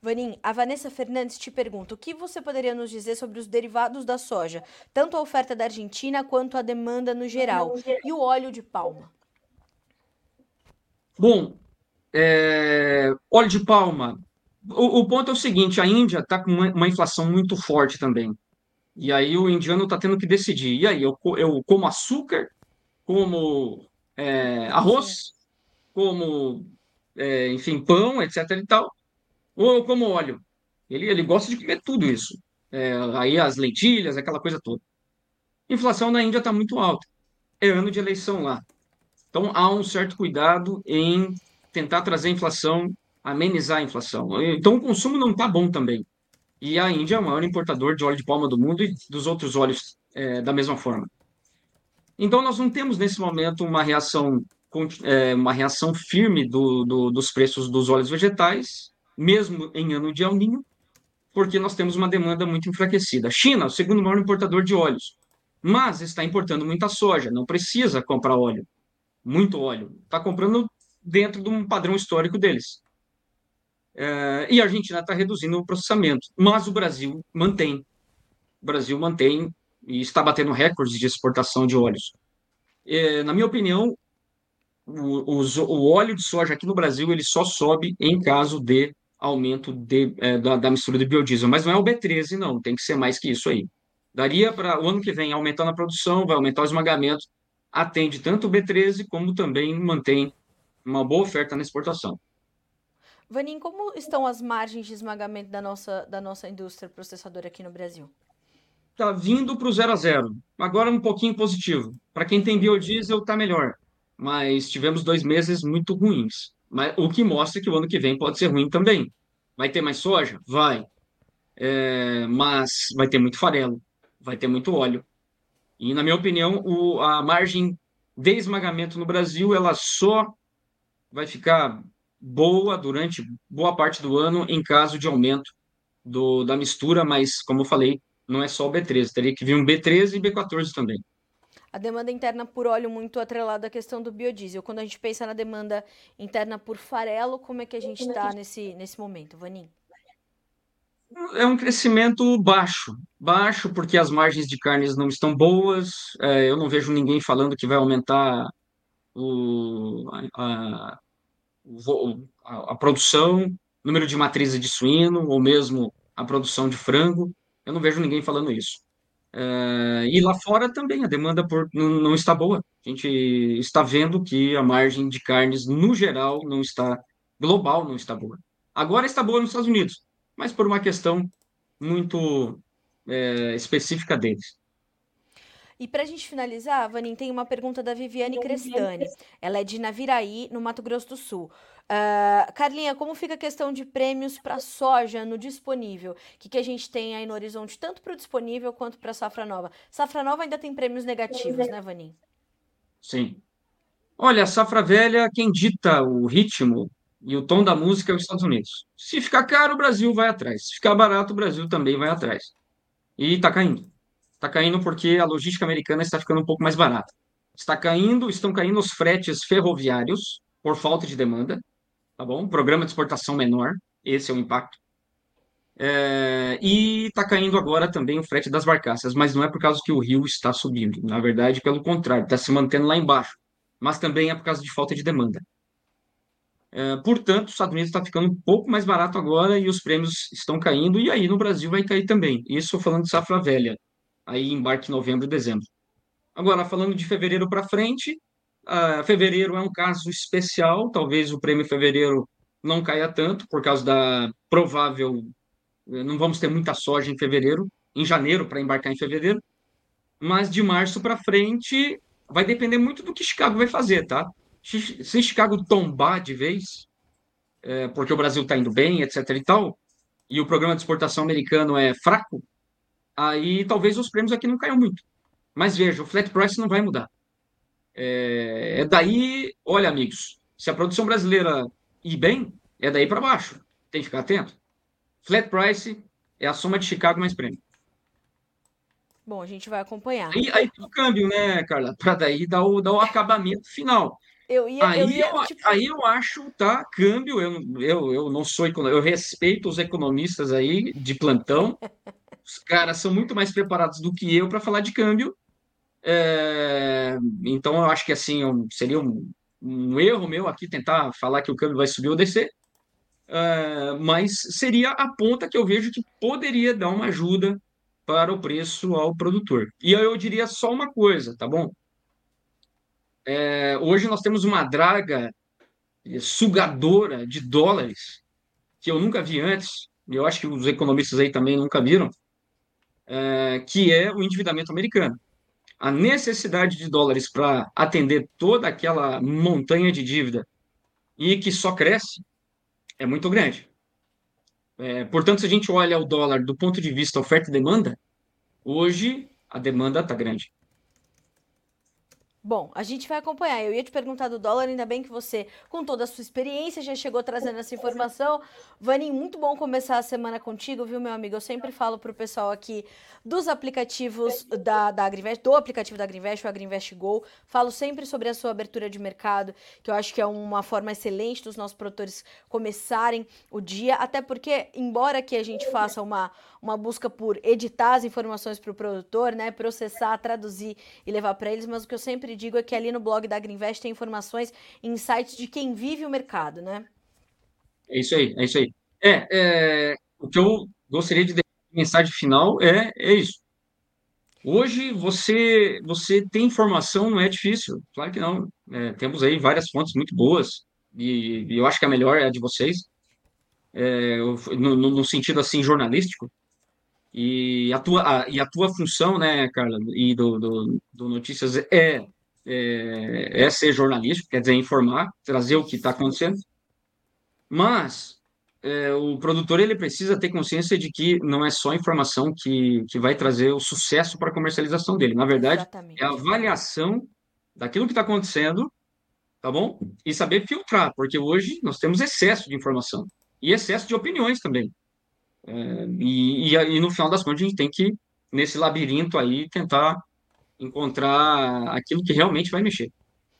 Vanim, a Vanessa Fernandes te pergunta: o que você poderia nos dizer sobre os derivados da soja, tanto a oferta da Argentina quanto a demanda no geral, e o óleo de palma? Bom, é, óleo de palma. O, o, ponto é o seguinte: a Índia está com uma, uma, inflação muito forte também. E aí o indiano está tendo que decidir. E aí, eu, eu como açúcar, como é, arroz, como, é, enfim, pão, etc. e tal ou como óleo. Ele, ele gosta de comer tudo isso. É, aí as lentilhas, aquela coisa toda. Inflação na Índia está muito alta. É ano de eleição lá. Então há um certo cuidado em tentar trazer a inflação, amenizar a inflação. Então o consumo não está bom também. E a Índia é o maior importador de óleo de palma do mundo e dos outros óleos é, da mesma forma. Então nós não temos nesse momento uma reação, é, uma reação firme do, do, dos preços dos óleos vegetais mesmo em ano de El porque nós temos uma demanda muito enfraquecida. China, o segundo maior importador de óleos, mas está importando muita soja, não precisa comprar óleo, muito óleo, está comprando dentro de um padrão histórico deles. É, e a Argentina está reduzindo o processamento, mas o Brasil mantém. O Brasil mantém e está batendo recordes de exportação de óleos. É, na minha opinião, o, o, o, óleo de soja aqui no Brasil ele só sobe em caso de aumento de, é, da, da, mistura de biodiesel, mas não é o B13, não, tem que ser mais que isso aí. Daria para o ano que vem aumentando a produção, vai aumentar o esmagamento, atende tanto o B13 como também mantém uma boa oferta na exportação. Vanin, como estão as margens de esmagamento da nossa, da nossa indústria processadora aqui no Brasil? Está vindo para o zero a zero. Agora um pouquinho positivo. Para quem tem biodiesel, está melhor. Mas tivemos dois meses muito ruins. Mas, o que mostra que o ano que vem pode ser ruim também. Vai ter mais soja? Vai. É, mas vai ter muito farelo, vai ter muito óleo. E, na minha opinião, o, a margem de esmagamento no Brasil ela só vai ficar boa durante boa parte do ano em caso de aumento do, da mistura, mas, como eu falei, não é só o B13, teria que vir um B13 e B14 também. A demanda interna por óleo muito atrelada à questão do biodiesel. Quando a gente pensa na demanda interna por farelo, como é que a gente está nesse, nesse momento, Vanin? É um crescimento baixo, baixo porque as margens de carnes não estão boas. É, eu não vejo ninguém falando que vai aumentar o, a, a, a produção, número de matrizes de suíno, ou mesmo a produção de frango. Eu não vejo ninguém falando isso. É, e lá fora também a demanda por, não, não, está boa. A gente está vendo que a margem de carnes, no geral, não está global, não está boa. Agora está boa nos Estados Unidos, mas por uma questão muito é, específica deles. E para a gente finalizar, Vanin, tem uma pergunta da Viviane Crestani. Ela é de Naviraí, no Mato Grosso do Sul. Uh, Carlinha, como fica a questão de prêmios para soja no disponível? O que, que a gente tem aí no horizonte, tanto para o disponível quanto para a safra nova? Safra nova ainda tem prêmios negativos, né, Vanin? Sim. Olha, a safra velha, quem dita o ritmo e o tom da música é os Estados Unidos. Se ficar caro, o Brasil vai atrás. Se ficar barato, o Brasil também vai atrás. E está caindo. Está caindo porque a logística americana está ficando um pouco mais barata. Está caindo, estão caindo os fretes ferroviários por falta de demanda, tá bom? Programa de exportação menor, esse é o impacto. É, e está caindo agora também o frete das barcaças, mas não é por causa que o rio está subindo. Na verdade, pelo contrário, está se mantendo lá embaixo. Mas também é por causa de falta de demanda. É, portanto, os Estados Unidos está ficando um pouco mais barato agora e os prêmios estão caindo, e aí no Brasil vai cair também. Isso falando de safra velha aí embarque em novembro e dezembro. Agora, falando de fevereiro para frente, uh, fevereiro é um caso especial, talvez o prêmio fevereiro não caia tanto, por causa da provável. Eh, não vamos ter muita soja em fevereiro, em janeiro, para embarcar em fevereiro, mas de março para frente vai depender muito do que Chicago vai fazer, tá? Se Chicago tombar de vez, é, porque o Brasil está indo bem, etc. e tal, e o programa de exportação americano é fraco, aí talvez os prêmios aqui não caiam muito. Mas veja, o flat price não vai mudar. É, é daí, olha, amigos, se a produção brasileira ir bem, é daí para baixo. Tem que ficar atento. Flat price é a soma de Chicago mais prêmio. Bom, a gente vai acompanhar. Aí, aí o câmbio, né, Carla? Para daí dar o, dar o acabamento final. Eu ia, aí, eu ia, eu, tipo... aí eu acho, tá? Câmbio, eu, eu, eu não sou economista, eu respeito os economistas aí de plantão, Os caras são muito mais preparados do que eu para falar de câmbio. É, então, eu acho que assim seria um, um, erro meu aqui tentar falar que o câmbio vai subir ou descer. É, mas seria a ponta que eu vejo que poderia dar uma ajuda para o preço ao produtor. E eu diria só uma coisa, tá bom? É, hoje nós temos uma draga sugadora de dólares que eu nunca vi antes. Eu acho que os economistas aí também nunca viram é, que é o endividamento americano. A necessidade de dólares para atender toda aquela montanha de dívida e que só cresce é muito grande. É, portanto, se a gente olha o dólar do ponto de vista oferta e demanda, hoje a demanda está grande. Bom, a gente vai acompanhar. Eu ia te perguntar do dólar, ainda bem que você, com toda a sua experiência, já chegou trazendo essa informação. Vanin, muito bom começar a semana contigo, viu, meu amigo? Eu sempre falo pro pessoal aqui dos aplicativos da, da Agrinvest, do aplicativo da Agrinvest, o Agrinvest Go. Falo sempre sobre a sua abertura de mercado, que eu acho que é uma forma excelente dos nossos produtores começarem o dia, até porque, embora que a gente faça uma, uma busca por editar as informações para o produtor, né, processar, traduzir e levar para eles, mas o que eu sempre digo é que ali no blog da Agrinvest tem informações insights de quem vive o mercado, né? É isso aí, é isso aí. É, é o que eu gostaria de mensagem final é, é isso. Hoje você você tem informação, não é difícil. Claro que não. É, temos aí várias fontes muito boas e, e, eu acho que a melhor é a de vocês, é, no, no, sentido assim jornalístico. E a tua, a, e a tua função, né, Carla, e do, do, do Notícias é, é, é ser jornalístico, quer dizer, informar, trazer o que está acontecendo. Mas é, o produtor ele precisa ter consciência de que não é só informação que, que vai trazer o sucesso para a comercialização dele. Na verdade, Exatamente. é a avaliação daquilo que está acontecendo, tá bom? E saber filtrar, porque hoje nós temos excesso de informação e excesso de opiniões também. É, e, e, e, no final das contas a gente tem que nesse labirinto aí, tentar encontrar aquilo que realmente vai mexer.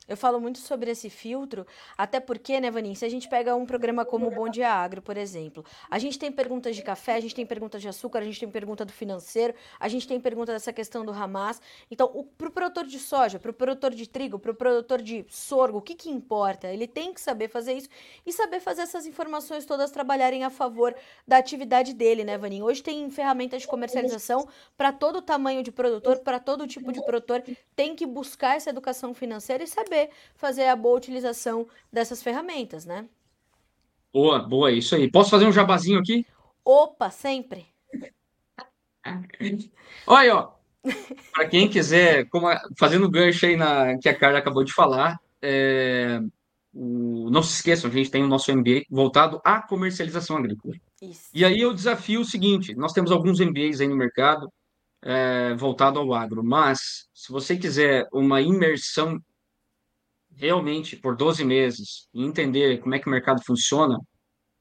Eu falo muito sobre esse filtro, até porque, né, Vanin, se a gente pega um programa como o Bom Dia Agro, por exemplo, a gente tem perguntas de café, a gente tem perguntas de açúcar, a gente tem pergunta do financeiro, a gente tem pergunta dessa questão do Hamas. Então, para o produtor de soja, para o produtor de trigo, para o produtor de sorgo, o que, que importa? Ele tem que saber fazer isso e saber fazer essas informações todas trabalharem a favor da atividade dele, né, Vanin? Hoje tem ferramentas de comercialização para todo tamanho de produtor, para todo tipo de produtor, tem que buscar essa educação financeira e saber saber fazer a boa utilização dessas ferramentas, né? Boa, boa, isso aí. Posso fazer um jabazinho aqui? Opa, sempre. <laughs> Olha, ó, para quem quiser, como a, fazendo gancho aí na que a Carla acabou de falar, é, o, não se esqueçam, a gente tem o nosso MBA voltado à comercialização agrícola. Isso. E aí eu desafio o seguinte: nós temos alguns MBAs aí no mercado é, voltado ao agro, mas se você quiser uma imersão realmente por 12 meses e entender como é que o mercado funciona,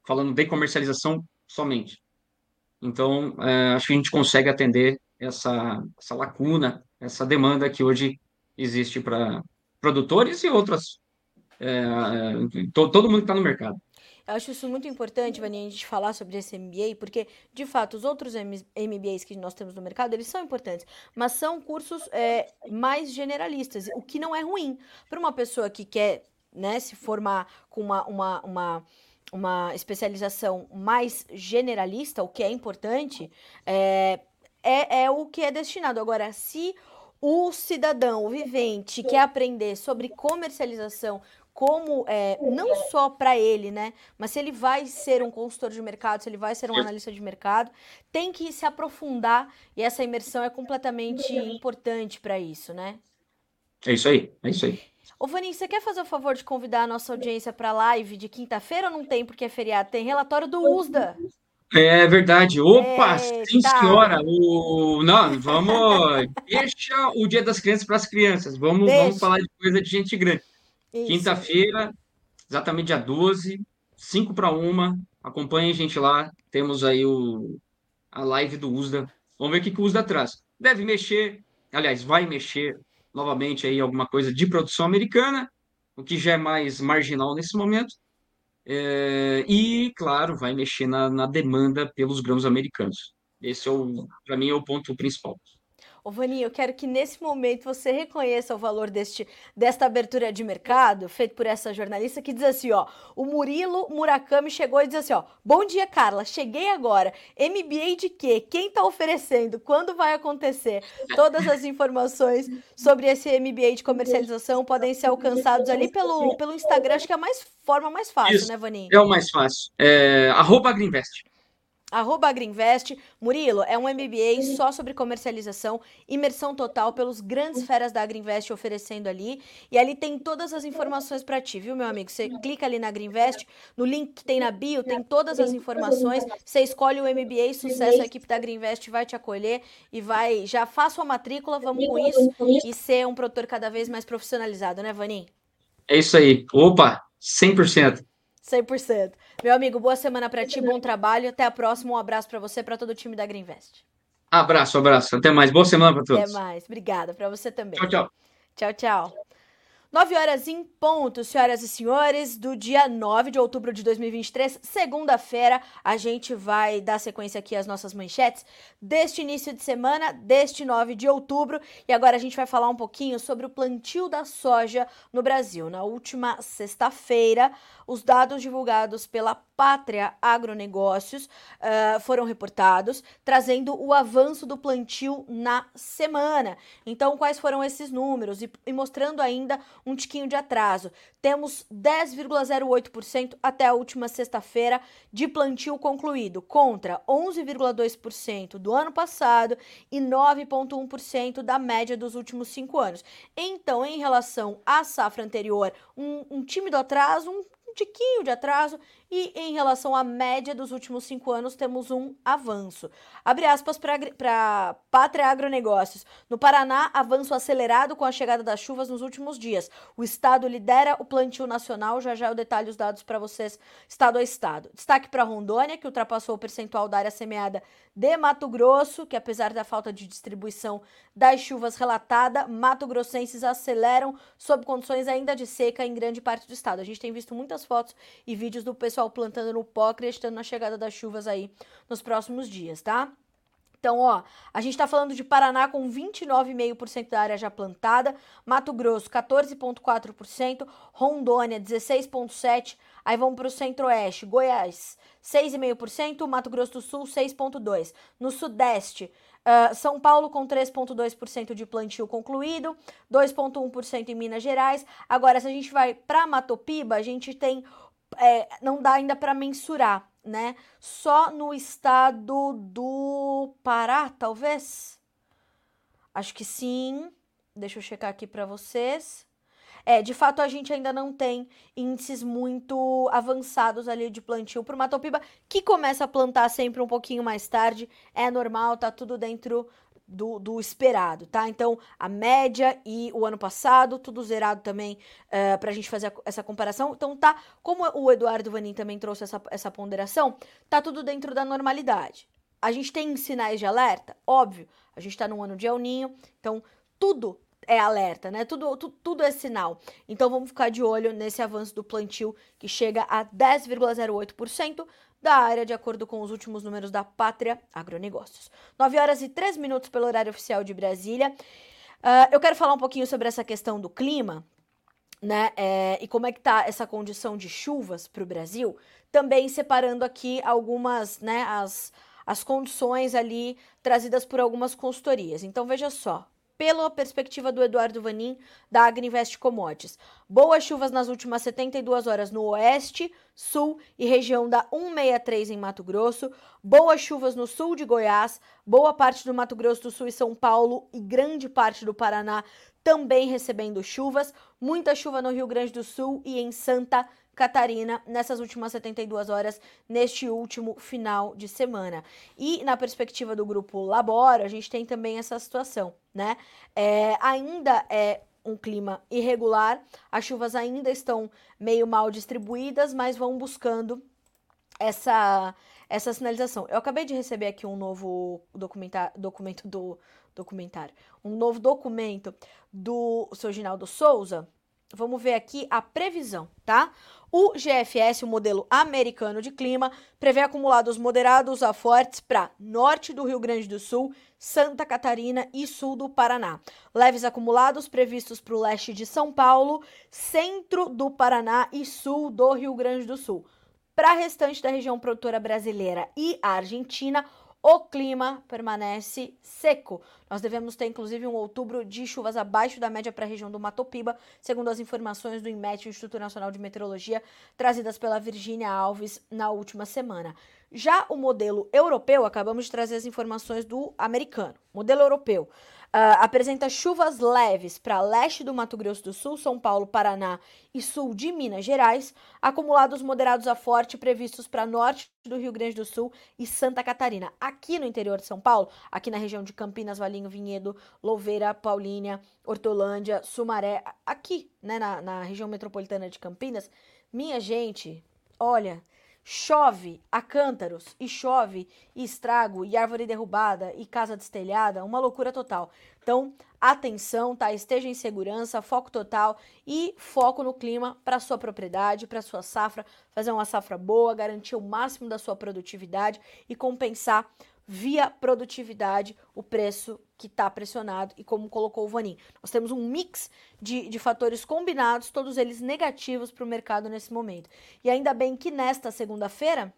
falando de comercialização somente. Então, é, acho que a gente consegue atender essa, essa lacuna, essa demanda que hoje existe para produtores e outras. É, é, to, todo mundo que está no mercado. Eu acho isso muito importante, Vani, a gente falar sobre esse MBA, porque, de fato, os outros MBAs que nós temos no mercado, eles são importantes, mas são cursos é, mais generalistas, o que não é ruim. Para uma pessoa que quer né, se formar com uma, uma, uma, uma especialização mais generalista, o que é importante, é, é, é o que é destinado. Agora, se o cidadão, o vivente, quer aprender sobre comercialização, como é, não só para ele, né? Mas se ele vai ser um consultor de mercado, se ele vai ser um analista de mercado, tem que se aprofundar e essa imersão é completamente importante para isso, né? É isso aí, é isso aí. Ô, Vaninho, você quer fazer o favor de convidar a nossa audiência para a live de quinta-feira ou não tem porque é feriado? Tem relatório do USDA. É verdade. Opa, Eita. sim, senhora. O... Não, vamos. <laughs> Deixa o Dia das Crianças para as crianças. Vamos, vamos falar de coisa de gente grande. Quinta-feira, exatamente dia 12, 5 para 1. Acompanhe a gente lá. Temos aí o, a live do USDA. Vamos ver o que, que o USDA traz. Deve mexer, aliás, vai mexer novamente aí alguma coisa de produção americana, o que já é mais marginal nesse momento. É, e, claro, vai mexer na, na demanda pelos grãos americanos. Esse, é para mim, é o ponto principal. Ô, Vani, eu quero que nesse momento você reconheça o valor deste, desta abertura de mercado, feito por essa jornalista, que diz assim, ó, o Murilo Murakami chegou e diz assim, ó, bom dia, Carla, cheguei agora, MBA de quê? Quem tá oferecendo? Quando vai acontecer? Todas as informações sobre esse MBA de comercialização podem ser alcançados ali pelo, pelo Instagram, acho que é a mais, forma mais fácil, Isso, né, Vani? É o mais fácil, é, arroba Agriinvest arroba Agriinvest. Murilo, é um MBA só sobre comercialização, imersão total pelos grandes feras da Agriinvest oferecendo ali. E ali tem todas as informações para ti, viu, meu amigo? Você clica ali na Agriinvest, no link que tem na bio, tem todas as informações. Você escolhe o MBA, sucesso, a equipe da Agriinvest vai te acolher e vai, já faça a matrícula, vamos com isso e ser um produtor cada vez mais profissionalizado, né, Vanim? É isso aí. Opa, 100%. 100%. Meu amigo, boa semana para ti, bom trabalho. Até a próxima. Um abraço para você, para todo o time da Greenvest. Abraço, abraço. Até mais. Boa semana para todos. Até mais. Obrigada. Para você também. Tchau, tchau. Tchau, tchau. 9 horas em ponto, senhoras e senhores, do dia 9 de outubro de 2023, segunda-feira, a gente vai dar sequência aqui às nossas manchetes deste início de semana, deste 9 de outubro, e agora a gente vai falar um pouquinho sobre o plantio da soja no Brasil. Na última sexta-feira, os dados divulgados pela Pátria Agronegócios uh, foram reportados, trazendo o avanço do plantio na semana. Então, quais foram esses números? E, e mostrando ainda um tiquinho de atraso. Temos 10,08% até a última sexta-feira de plantio concluído, contra 11,2% do ano passado e 9,1% da média dos últimos cinco anos. Então, em relação à safra anterior, um, um tímido atraso, um tiquinho de atraso e em relação à média dos últimos cinco anos, temos um avanço. Abre aspas para Pátria Agronegócios. No Paraná, avanço acelerado com a chegada das chuvas nos últimos dias. O estado lidera o plantio nacional. Já já eu detalho os dados para vocês, estado a estado. Destaque para Rondônia, que ultrapassou o percentual da área semeada de Mato Grosso, que apesar da falta de distribuição das chuvas relatada, mato-grossenses aceleram sob condições ainda de seca em grande parte do estado. A gente tem visto muitas fotos e vídeos do pessoal plantando no pó, acreditando na chegada das chuvas aí nos próximos dias, tá? Então, ó, a gente está falando de Paraná com 29,5% da área já plantada, Mato Grosso 14,4%, Rondônia 16,7%, aí vamos para o Centro-Oeste, Goiás 6,5%, Mato Grosso do Sul 6,2%. No Sudeste, uh, São Paulo com 3,2% de plantio concluído, 2,1% em Minas Gerais. Agora, se a gente vai para Matopiba, a gente tem, é, não dá ainda para mensurar né? Só no estado do Pará, talvez? Acho que sim. Deixa eu checar aqui para vocês. É, de fato a gente ainda não tem índices muito avançados ali de plantio para o Matopiba, que começa a plantar sempre um pouquinho mais tarde. É normal, tá tudo dentro do, do, esperado, tá? Então, a média e o ano passado, tudo zerado também, uh, pra gente fazer a, essa comparação. Então, tá, como o Eduardo Vanin também trouxe essa, essa ponderação, tá tudo dentro da normalidade. A gente tem sinais de alerta? Óbvio, a gente tá no ano de El Ninho, então tudo é alerta, né? Tudo, tu, tudo é sinal. Então vamos ficar de olho nesse avanço do plantio que chega a 10,08% da área, de acordo com os últimos números da Pátria Agronegócios. 9 horas e 3 minutos pelo horário oficial de Brasília. Uh, eu quero falar um pouquinho sobre essa questão do clima, né? É, e como é que tá essa condição de chuvas para o Brasil, também separando aqui algumas, né, as, as condições ali trazidas por algumas consultorias. Então veja só, pela perspectiva do Eduardo Vanin, da Agriinvest Commodities. Boas chuvas nas últimas 72 horas no oeste, sul e região da 163 em Mato Grosso. Boas chuvas no sul de Goiás, boa parte do Mato Grosso do Sul e São Paulo e grande parte do Paraná também recebendo chuvas. Muita chuva no Rio Grande do Sul e em Santa Catarina nessas últimas 72 horas, neste último final de semana. E na perspectiva do grupo Labora, a gente tem também essa situação, né? É, ainda é um clima irregular, as chuvas ainda estão meio mal distribuídas, mas vão buscando essa essa sinalização. Eu acabei de receber aqui um novo documento do documentário, um novo documento do seu Ginaldo Souza. Vamos ver aqui a previsão, tá? O GFS, o modelo americano de clima, prevê acumulados moderados a fortes para norte do Rio Grande do Sul, Santa Catarina e sul do Paraná. Leves acumulados previstos para o leste de São Paulo, centro do Paraná e sul do Rio Grande do Sul. Para a restante da região produtora brasileira e Argentina, o clima permanece seco. Nós devemos ter, inclusive, um outubro de chuvas abaixo da média para a região do Matopiba, segundo as informações do IMET, Instituto Nacional de Meteorologia, trazidas pela Virgínia Alves na última semana. Já o modelo europeu, acabamos de trazer as informações do americano. Modelo europeu. Uh, apresenta chuvas leves para leste do Mato Grosso do Sul, São Paulo, Paraná e sul de Minas Gerais, acumulados moderados a forte previstos para norte do Rio Grande do Sul e Santa Catarina. Aqui no interior de São Paulo, aqui na região de Campinas, Valinho, Vinhedo, Louveira, Paulínia, Hortolândia, Sumaré, aqui né, na, na região metropolitana de Campinas, minha gente, olha chove a cântaros, e chove e estrago, e árvore derrubada, e casa destelhada, uma loucura total. Então, atenção, tá? Esteja em segurança, foco total e foco no clima para sua propriedade, para sua safra, fazer uma safra boa, garantir o máximo da sua produtividade e compensar via produtividade o preço que está pressionado e como colocou o Vanin. Nós temos um mix de, de fatores combinados, todos eles negativos para o mercado nesse momento. E ainda bem que nesta segunda-feira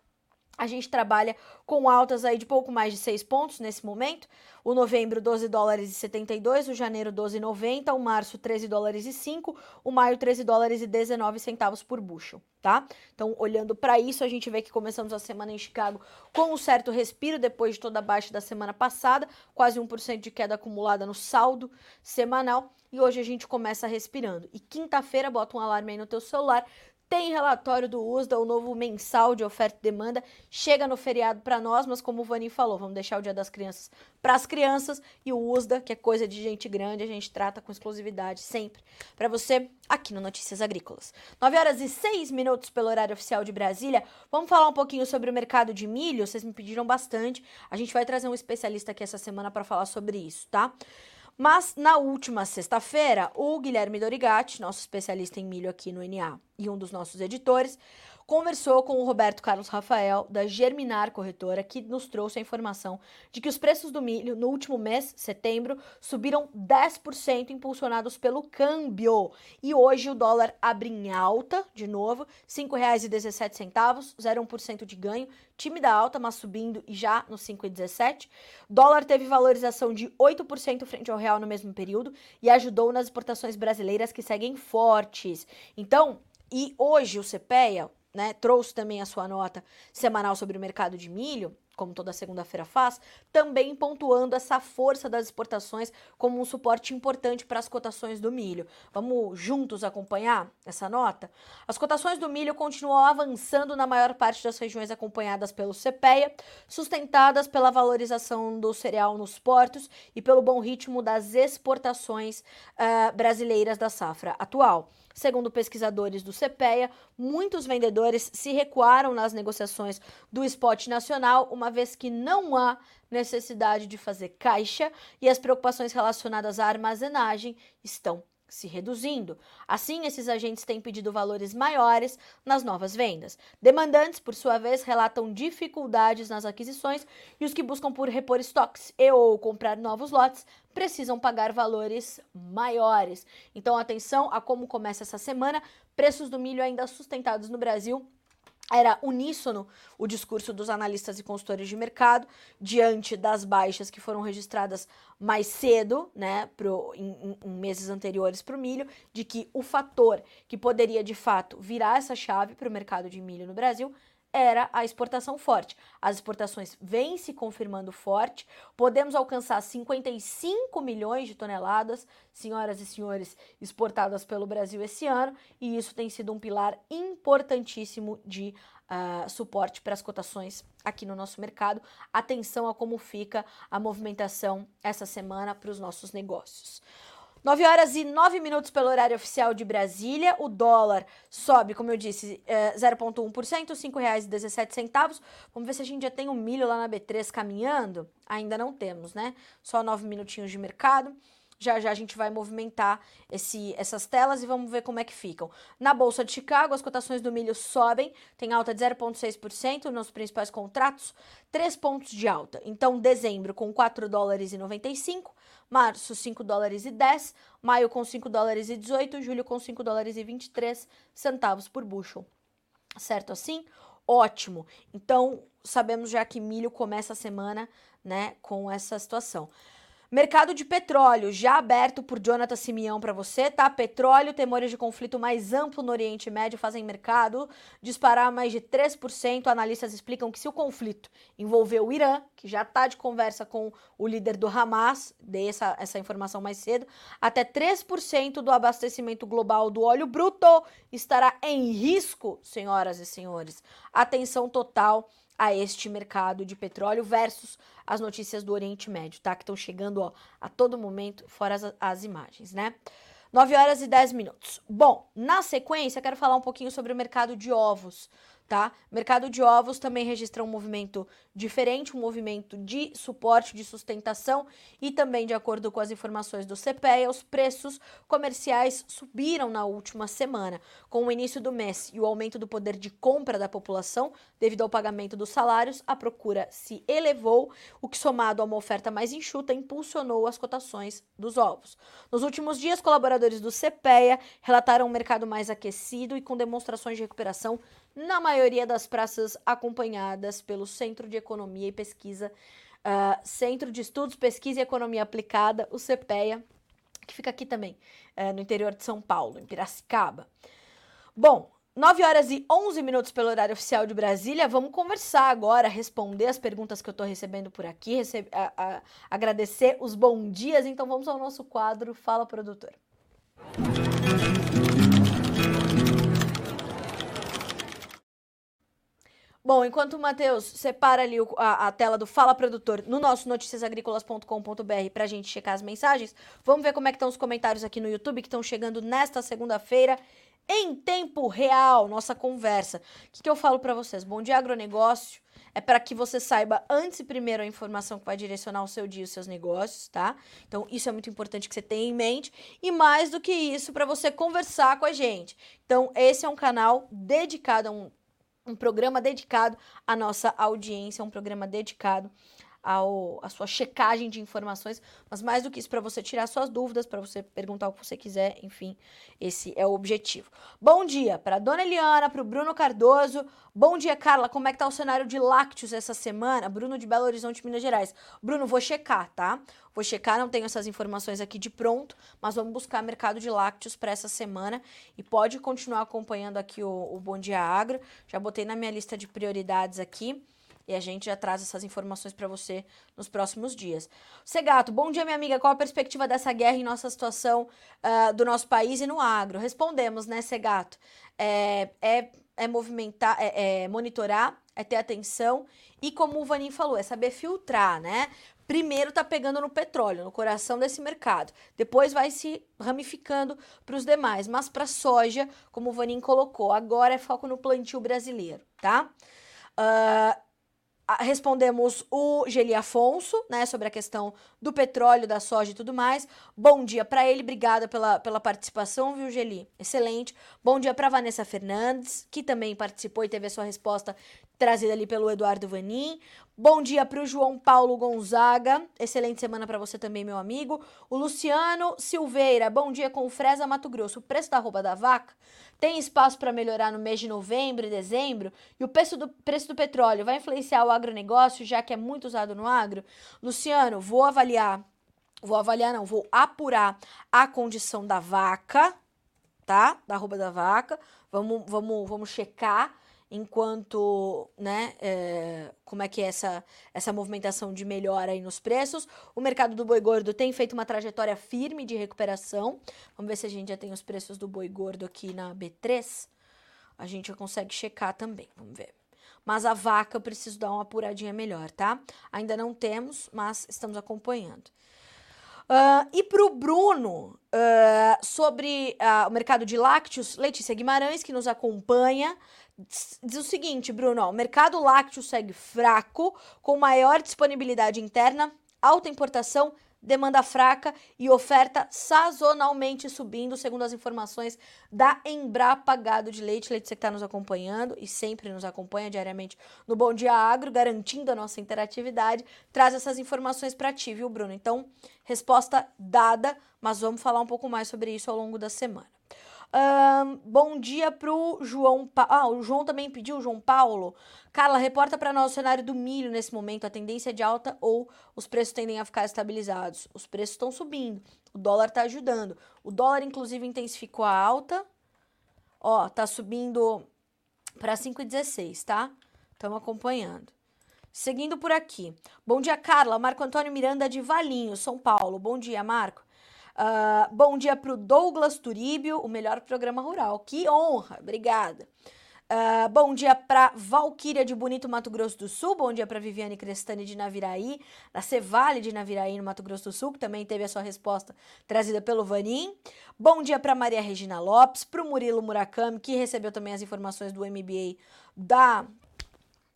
a gente trabalha com altas aí de pouco mais de 6 pontos nesse momento. O novembro 12 dólares e 72, o janeiro 12,90, o março 13 dólares e 5, o maio 13 dólares e 19 centavos por bushel, tá? Então, olhando para isso, a gente vê que começamos a semana em Chicago com um certo respiro depois de toda a baixa da semana passada, quase 1% de queda acumulada no saldo semanal, e hoje a gente começa respirando. E quinta-feira, bota um alarme aí no teu celular, tem relatório do USDA, o novo mensal de oferta e demanda, chega no feriado para nós, mas como o Vani falou, vamos deixar o Dia das Crianças para as crianças e o USDA, que é coisa de gente grande, a gente trata com exclusividade sempre para você aqui no Notícias Agrícolas. 9 horas e 6 minutos pelo horário oficial de Brasília. Vamos falar um pouquinho sobre o mercado de milho, vocês me pediram bastante. A gente vai trazer um especialista aqui essa semana para falar sobre isso, tá? Mas na última sexta-feira, o Guilherme Dorigatti, nosso especialista em milho aqui no NA e um dos nossos editores, conversou com o Roberto Carlos Rafael, da Germinar Corretora, que nos trouxe a informação de que os preços do milho no último mês, setembro, subiram 10%, impulsionados pelo câmbio. E hoje o dólar abre em alta, de novo, R$ 5,17, 0,1% de ganho, time da alta, mas subindo e já no 5,17. Dólar teve valorização de 8% frente ao real no mesmo período e ajudou nas exportações brasileiras que seguem fortes. Então, e hoje o CPEA, né, trouxe também a sua nota semanal sobre o mercado de milho, como toda segunda-feira faz, também pontuando essa força das exportações como um suporte importante para as cotações do milho. Vamos juntos acompanhar essa nota? As cotações do milho continuam avançando na maior parte das regiões acompanhadas pelo CPEA, sustentadas pela valorização do cereal nos portos e pelo bom ritmo das exportações uh, brasileiras da safra atual. Segundo pesquisadores do CPEA, muitos vendedores se recuaram nas negociações do spot nacional, uma vez que não há necessidade de fazer caixa e as preocupações relacionadas à armazenagem estão se reduzindo. Assim, esses agentes têm pedido valores maiores nas novas vendas. Demandantes, por sua vez, relatam dificuldades nas aquisições e os que buscam por repor estoques e ou comprar novos lotes precisam pagar valores maiores. Então, atenção a como começa essa semana. Preços do milho ainda sustentados no Brasil era uníssono o discurso dos analistas e consultores de mercado diante das baixas que foram registradas mais cedo, né, pro, em, em meses anteriores para o milho, de que o fator que poderia de fato virar essa chave para o mercado de milho no Brasil era a exportação forte. As exportações vêm se confirmando forte. Podemos alcançar 55 milhões de toneladas, senhoras e senhores, exportadas pelo Brasil esse ano, e isso tem sido um pilar importantíssimo de uh, suporte para as cotações aqui no nosso mercado. Atenção a como fica a movimentação essa semana para os nossos negócios. 9 horas e 9 minutos pelo horário oficial de Brasília. O dólar sobe, como eu disse, é, 0,1%, R$ 5,17. Vamos ver se a gente já tem o um milho lá na B3 caminhando. Ainda não temos, né? Só 9 minutinhos de mercado. Já já a gente vai movimentar esse, essas telas e vamos ver como é que ficam. Na Bolsa de Chicago, as cotações do milho sobem, tem alta de 0,6% nos principais contratos, 3 pontos de alta. Então, dezembro com 4 dólares e 95, março 5 dólares e 10, maio com 5 dólares e 18, julho com 5 dólares e 23 centavos por bushel. Certo assim? Ótimo. Então, sabemos já que milho começa a semana, né, com essa situação. Mercado de petróleo, já aberto por Jonathan Simeão para você, tá? Petróleo, temores de conflito mais amplo no Oriente Médio fazem mercado disparar mais de 3%. Analistas explicam que se o conflito envolver o Irã, que já está de conversa com o líder do Hamas, dei essa, essa informação mais cedo, até 3% do abastecimento global do óleo bruto estará em risco, senhoras e senhores. Atenção total a este mercado de petróleo versus as notícias do Oriente Médio, tá? Que estão chegando ó, a todo momento, fora as, as imagens, né? 9 horas e 10 minutos. Bom, na sequência, quero falar um pouquinho sobre o mercado de ovos tá? Mercado de ovos também registra um movimento diferente, um movimento de suporte, de sustentação e também de acordo com as informações do CPEA, os preços comerciais subiram na última semana. Com o início do mês e o aumento do poder de compra da população devido ao pagamento dos salários, a procura se elevou, o que somado a uma oferta mais enxuta impulsionou as cotações dos ovos. Nos últimos dias, colaboradores do CPEA relataram um mercado mais aquecido e com demonstrações de recuperação na maioria das praças acompanhadas pelo Centro de Economia e Pesquisa, uh, Centro de Estudos, Pesquisa e Economia Aplicada, o CPEA, que fica aqui também, uh, no interior de São Paulo, em Piracicaba. Bom, 9 horas e 11 minutos pelo horário oficial de Brasília. Vamos conversar agora, responder as perguntas que eu estou recebendo por aqui, recebe, agradecer os bons dias. Então vamos ao nosso quadro Fala Produtor. Bom, enquanto o Matheus separa ali o, a, a, tela do Fala Produtor no nosso noticiasagricolas.com.br pra gente checar as mensagens, vamos ver como é que estão os comentários aqui no YouTube que estão chegando nesta segunda-feira em tempo real, nossa conversa. O que, que eu falo para vocês? Bom dia, agronegócio. É para que você saiba antes e primeiro a informação que vai direcionar o seu dia e os seus negócios, tá? Então, isso é muito importante que você tenha em mente. E mais do que isso, para você conversar com a gente. Então, esse é um canal dedicado, um, um programa dedicado à nossa audiência, um programa dedicado ao, a sua checagem de informações, mas mais do que isso, para você tirar suas dúvidas, para você perguntar o que você quiser, enfim, esse é o objetivo. Bom dia para dona Eliana, para o Bruno Cardoso. Bom dia, Carla. Como é que tá o cenário de lácteos essa semana? Bruno de Belo Horizonte, Minas Gerais. Bruno, vou checar, tá? Vou checar, não tenho essas informações aqui de pronto, mas vamos buscar mercado de lácteos para essa semana e pode continuar acompanhando aqui o, o Bom Dia Agro. Já botei na minha lista de prioridades aqui e a gente já traz essas informações para você nos próximos dias. Segato, bom dia, minha amiga. Qual a perspectiva dessa guerra em nossa situação uh, do nosso país e no agro? Respondemos, né, Segato? É, é, é movimentar, é, é monitorar, é ter atenção e, como o Vanin falou, é saber filtrar, né? primeiro tá pegando no petróleo, no coração desse mercado. Depois vai se ramificando para os demais. Mas para soja, como o Vanin colocou, agora é foco no plantio brasileiro, tá? Uh, respondemos o Geli Afonso, né, sobre a questão do petróleo, da soja e tudo mais. Bom dia para ele, obrigada pela, pela participação, viu, Geli? Excelente. Bom dia para Vanessa Fernandes, que também participou e teve a sua resposta trazida ali pelo Eduardo Vanin. Bom dia para o João Paulo Gonzaga. Excelente semana para você também, meu amigo. O Luciano Silveira. Bom dia com o Fresa Mato Grosso. O preço da roupa da vaca tem espaço para melhorar no mês de novembro e dezembro? E o preço do, preço do petróleo vai influenciar o agronegócio, já que é muito usado no agro? Luciano, vou avaliar. Vou avaliar, não, vou apurar a condição da vaca, tá? Da roupa da vaca. Vamos, vamos, vamos checar enquanto, né, é, como é que é essa, essa movimentação de melhora aí nos preços. O mercado do boi gordo tem feito uma trajetória firme de recuperação. Vamos ver se a gente já tem os preços do boi gordo aqui na B3. A gente já consegue checar também, vamos ver. Mas a vaca eu preciso dar uma apuradinha melhor, tá? Ainda não temos, mas estamos acompanhando. Uh, e para o Bruno, uh, sobre uh, o mercado de lácteos, Letícia Guimarães, que nos acompanha, diz o seguinte, Bruno: o mercado lácteo segue fraco, com maior disponibilidade interna, alta importação, demanda fraca e oferta sazonalmente subindo, segundo as informações da Embrapa Gado de Leite. Leite, você que está nos acompanhando e sempre nos acompanha diariamente no Bom Dia Agro, garantindo a nossa interatividade, traz essas informações para ti, viu, Bruno? Então, resposta dada, mas vamos falar um pouco mais sobre isso ao longo da semana. Um, bom dia pro João. Pa... Ah, o João também pediu, João Paulo. Carla, reporta para nós o cenário do milho nesse momento. A tendência é de alta ou os preços tendem a ficar estabilizados? Os preços estão subindo. O dólar está ajudando. O dólar, inclusive, intensificou a alta. Ó, tá subindo para 5,16, tá? Estamos acompanhando. Seguindo por aqui. Bom dia, Carla. Marco Antônio Miranda de Valinho, São Paulo. Bom dia, Marco. Uh, bom dia para o Douglas Turíbio, o melhor programa rural. Que honra, obrigada. Uh, bom dia para Valquíria de Bonito, Mato Grosso do Sul. Bom dia para Viviane Crestani de Naviraí, da Cevale de Naviraí, no Mato Grosso do Sul, que também teve a sua resposta trazida pelo Vanim. Bom dia para Maria Regina Lopes, para o Murilo Murakami, que recebeu também as informações do MBA da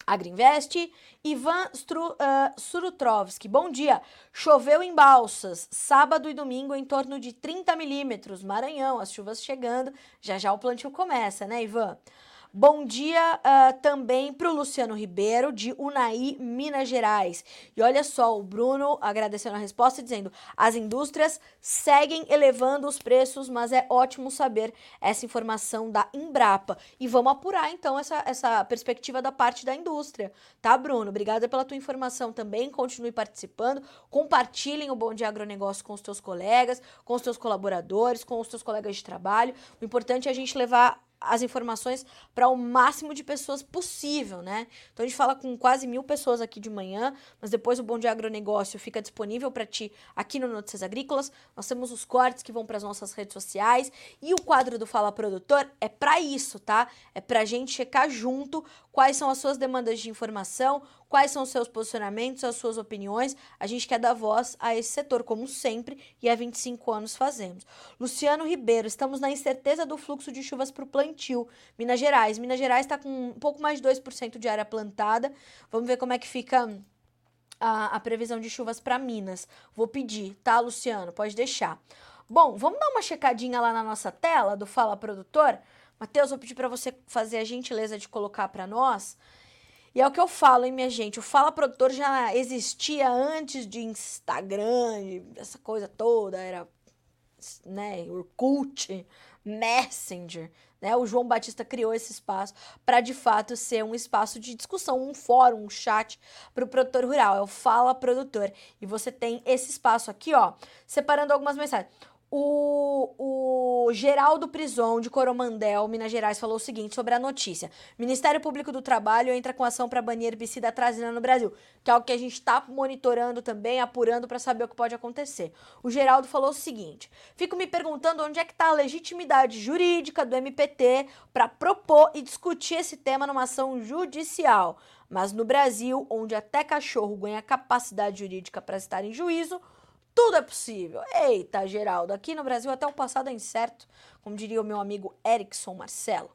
Agriinvest. Ivan Stru, uh, Surutrovski, bom dia. Choveu em Balsas, sábado e domingo em torno de 30 milímetros. Maranhão, as chuvas chegando. Já já o plantio começa, né, Ivan? Bom dia uh, também para o Luciano Ribeiro, de Unai, Minas Gerais. E olha só, o Bruno agradecendo a resposta, dizendo: as indústrias seguem elevando os preços, mas é ótimo saber essa informação da Embrapa. E vamos apurar então essa, essa perspectiva da parte da indústria, tá, Bruno? Obrigada pela tua informação também. Continue participando, compartilhem o Bom Dia Agronegócio com os teus colegas, com os teus colaboradores, com os teus colegas de trabalho. O importante é a gente levar as informações para o máximo de pessoas possível, né? Então a gente fala com quase mil pessoas aqui de manhã, mas depois o Bom Dia Agronegócio fica disponível para ti aqui no Notícias Agrícolas. Nós temos os cortes que vão para as nossas redes sociais e o quadro do Fala Produtor é para isso, tá? É para a gente checar junto quais são as suas demandas de informação, quais são os seus posicionamentos, as suas opiniões. A gente quer dar voz a esse setor, como sempre, e há 25 anos fazemos. Luciano Ribeiro, estamos na incerteza do fluxo de chuvas para o plantio. Minas Gerais. Minas Gerais está com um pouco mais de 2% de área plantada. Vamos ver como é que fica a, a previsão de chuvas para Minas. Vou pedir, tá, Luciano? Pode deixar. Bom, vamos dar uma checadinha lá na nossa tela do Fala Produtor? Matheus, vou pedir para você fazer a gentileza de colocar para nós e é o que eu falo, hein, minha gente? O Fala Produtor já existia antes de Instagram, essa coisa toda, era, né, Orkut, Messenger, né? O João Batista criou esse espaço para de fato ser um espaço de discussão, um fórum, um chat para o produtor rural. É o Fala Produtor. E você tem esse espaço aqui, ó, separando algumas mensagens. O, o Geraldo Prison, de Coromandel, Minas Gerais, falou o seguinte sobre a notícia. Ministério Público do Trabalho entra com ação para banir herbicida atrazina no Brasil, que é algo que a gente está monitorando também, apurando para saber o que pode acontecer. O Geraldo falou o seguinte: fico me perguntando onde é que está a legitimidade jurídica do MPT para propor e discutir esse tema numa ação judicial. Mas no Brasil, onde até cachorro ganha capacidade jurídica para estar em juízo, tudo é possível. Eita, Geraldo, aqui no Brasil até o passado é incerto, como diria o meu amigo Erickson Marcelo.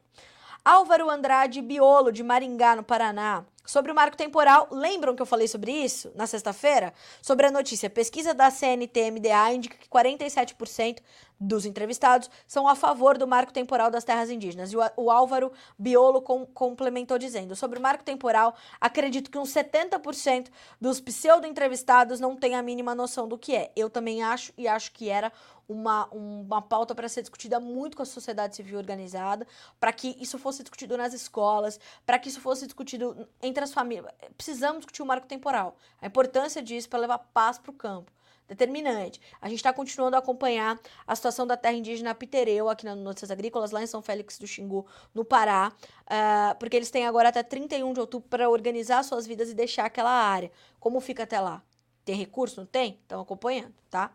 Álvaro Andrade Biolo, de Maringá, no Paraná. Sobre o marco temporal, lembram que eu falei sobre isso na sexta-feira? Sobre a notícia, pesquisa da CNT-MDA indica que 47% dos entrevistados são a favor do marco temporal das terras indígenas. E o, o Álvaro Biolo com, complementou dizendo: sobre o marco temporal, acredito que uns 70% dos pseudo-entrevistados não têm a mínima noção do que é. Eu também acho e acho que era uma, uma pauta para ser discutida muito com a sociedade civil organizada, para que isso fosse discutido nas escolas, para que isso fosse discutido entre as famílias. Precisamos discutir o marco temporal, a importância disso para levar paz para o campo. Determinante. A gente está continuando a acompanhar a situação da terra indígena Pitereu, aqui na Notícias Agrícolas, lá em São Félix do Xingu, no Pará, uh, porque eles têm agora até 31 de outubro para organizar suas vidas e deixar aquela área. Como fica até lá? Tem recurso? Não tem? Estão acompanhando, tá?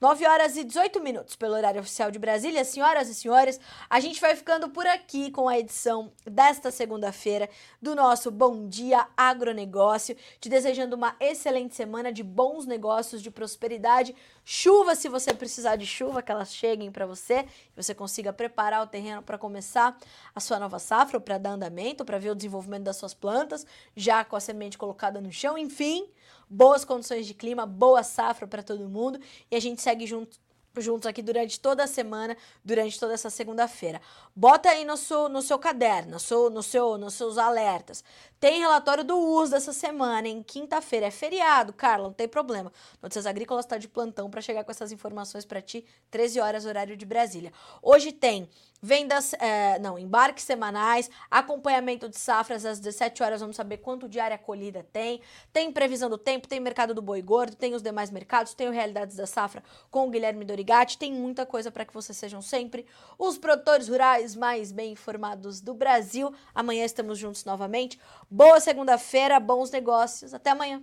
9 horas e 18 minutos pelo horário oficial de Brasília. Senhoras e senhores, a gente vai ficando por aqui com a edição desta segunda-feira do nosso Bom Dia Agronegócio. Te desejando uma excelente semana de bons negócios, de prosperidade, chuva se você precisar de chuva, que elas cheguem para você, e você consiga preparar o terreno para começar a sua nova safra, para dar andamento, para ver o desenvolvimento das suas plantas, já com a semente colocada no chão, enfim boas condições de clima, boa safra para todo mundo e a gente segue junto juntos aqui durante toda a semana, durante toda essa segunda-feira. Bota aí no seu, no seu caderno, no seu, no seu, nos seus alertas. Tem relatório do uso dessa semana, em quinta-feira. É feriado, Carla, não tem problema. Notícias Agrícolas está de plantão para chegar com essas informações para ti, 13 horas, horário de Brasília. Hoje tem vendas, é, não, embarques semanais, acompanhamento de safras às 17 horas, vamos saber quanto de área colhida tem, tem previsão do tempo, tem mercado do boi gordo, tem os demais mercados, tem o Realidades da Safra com o Guilherme Dorigatti, tem muita coisa para que vocês sejam sempre os produtores rurais mais bem informados do Brasil. Amanhã estamos juntos novamente. Boa segunda-feira, bons negócios, até amanhã.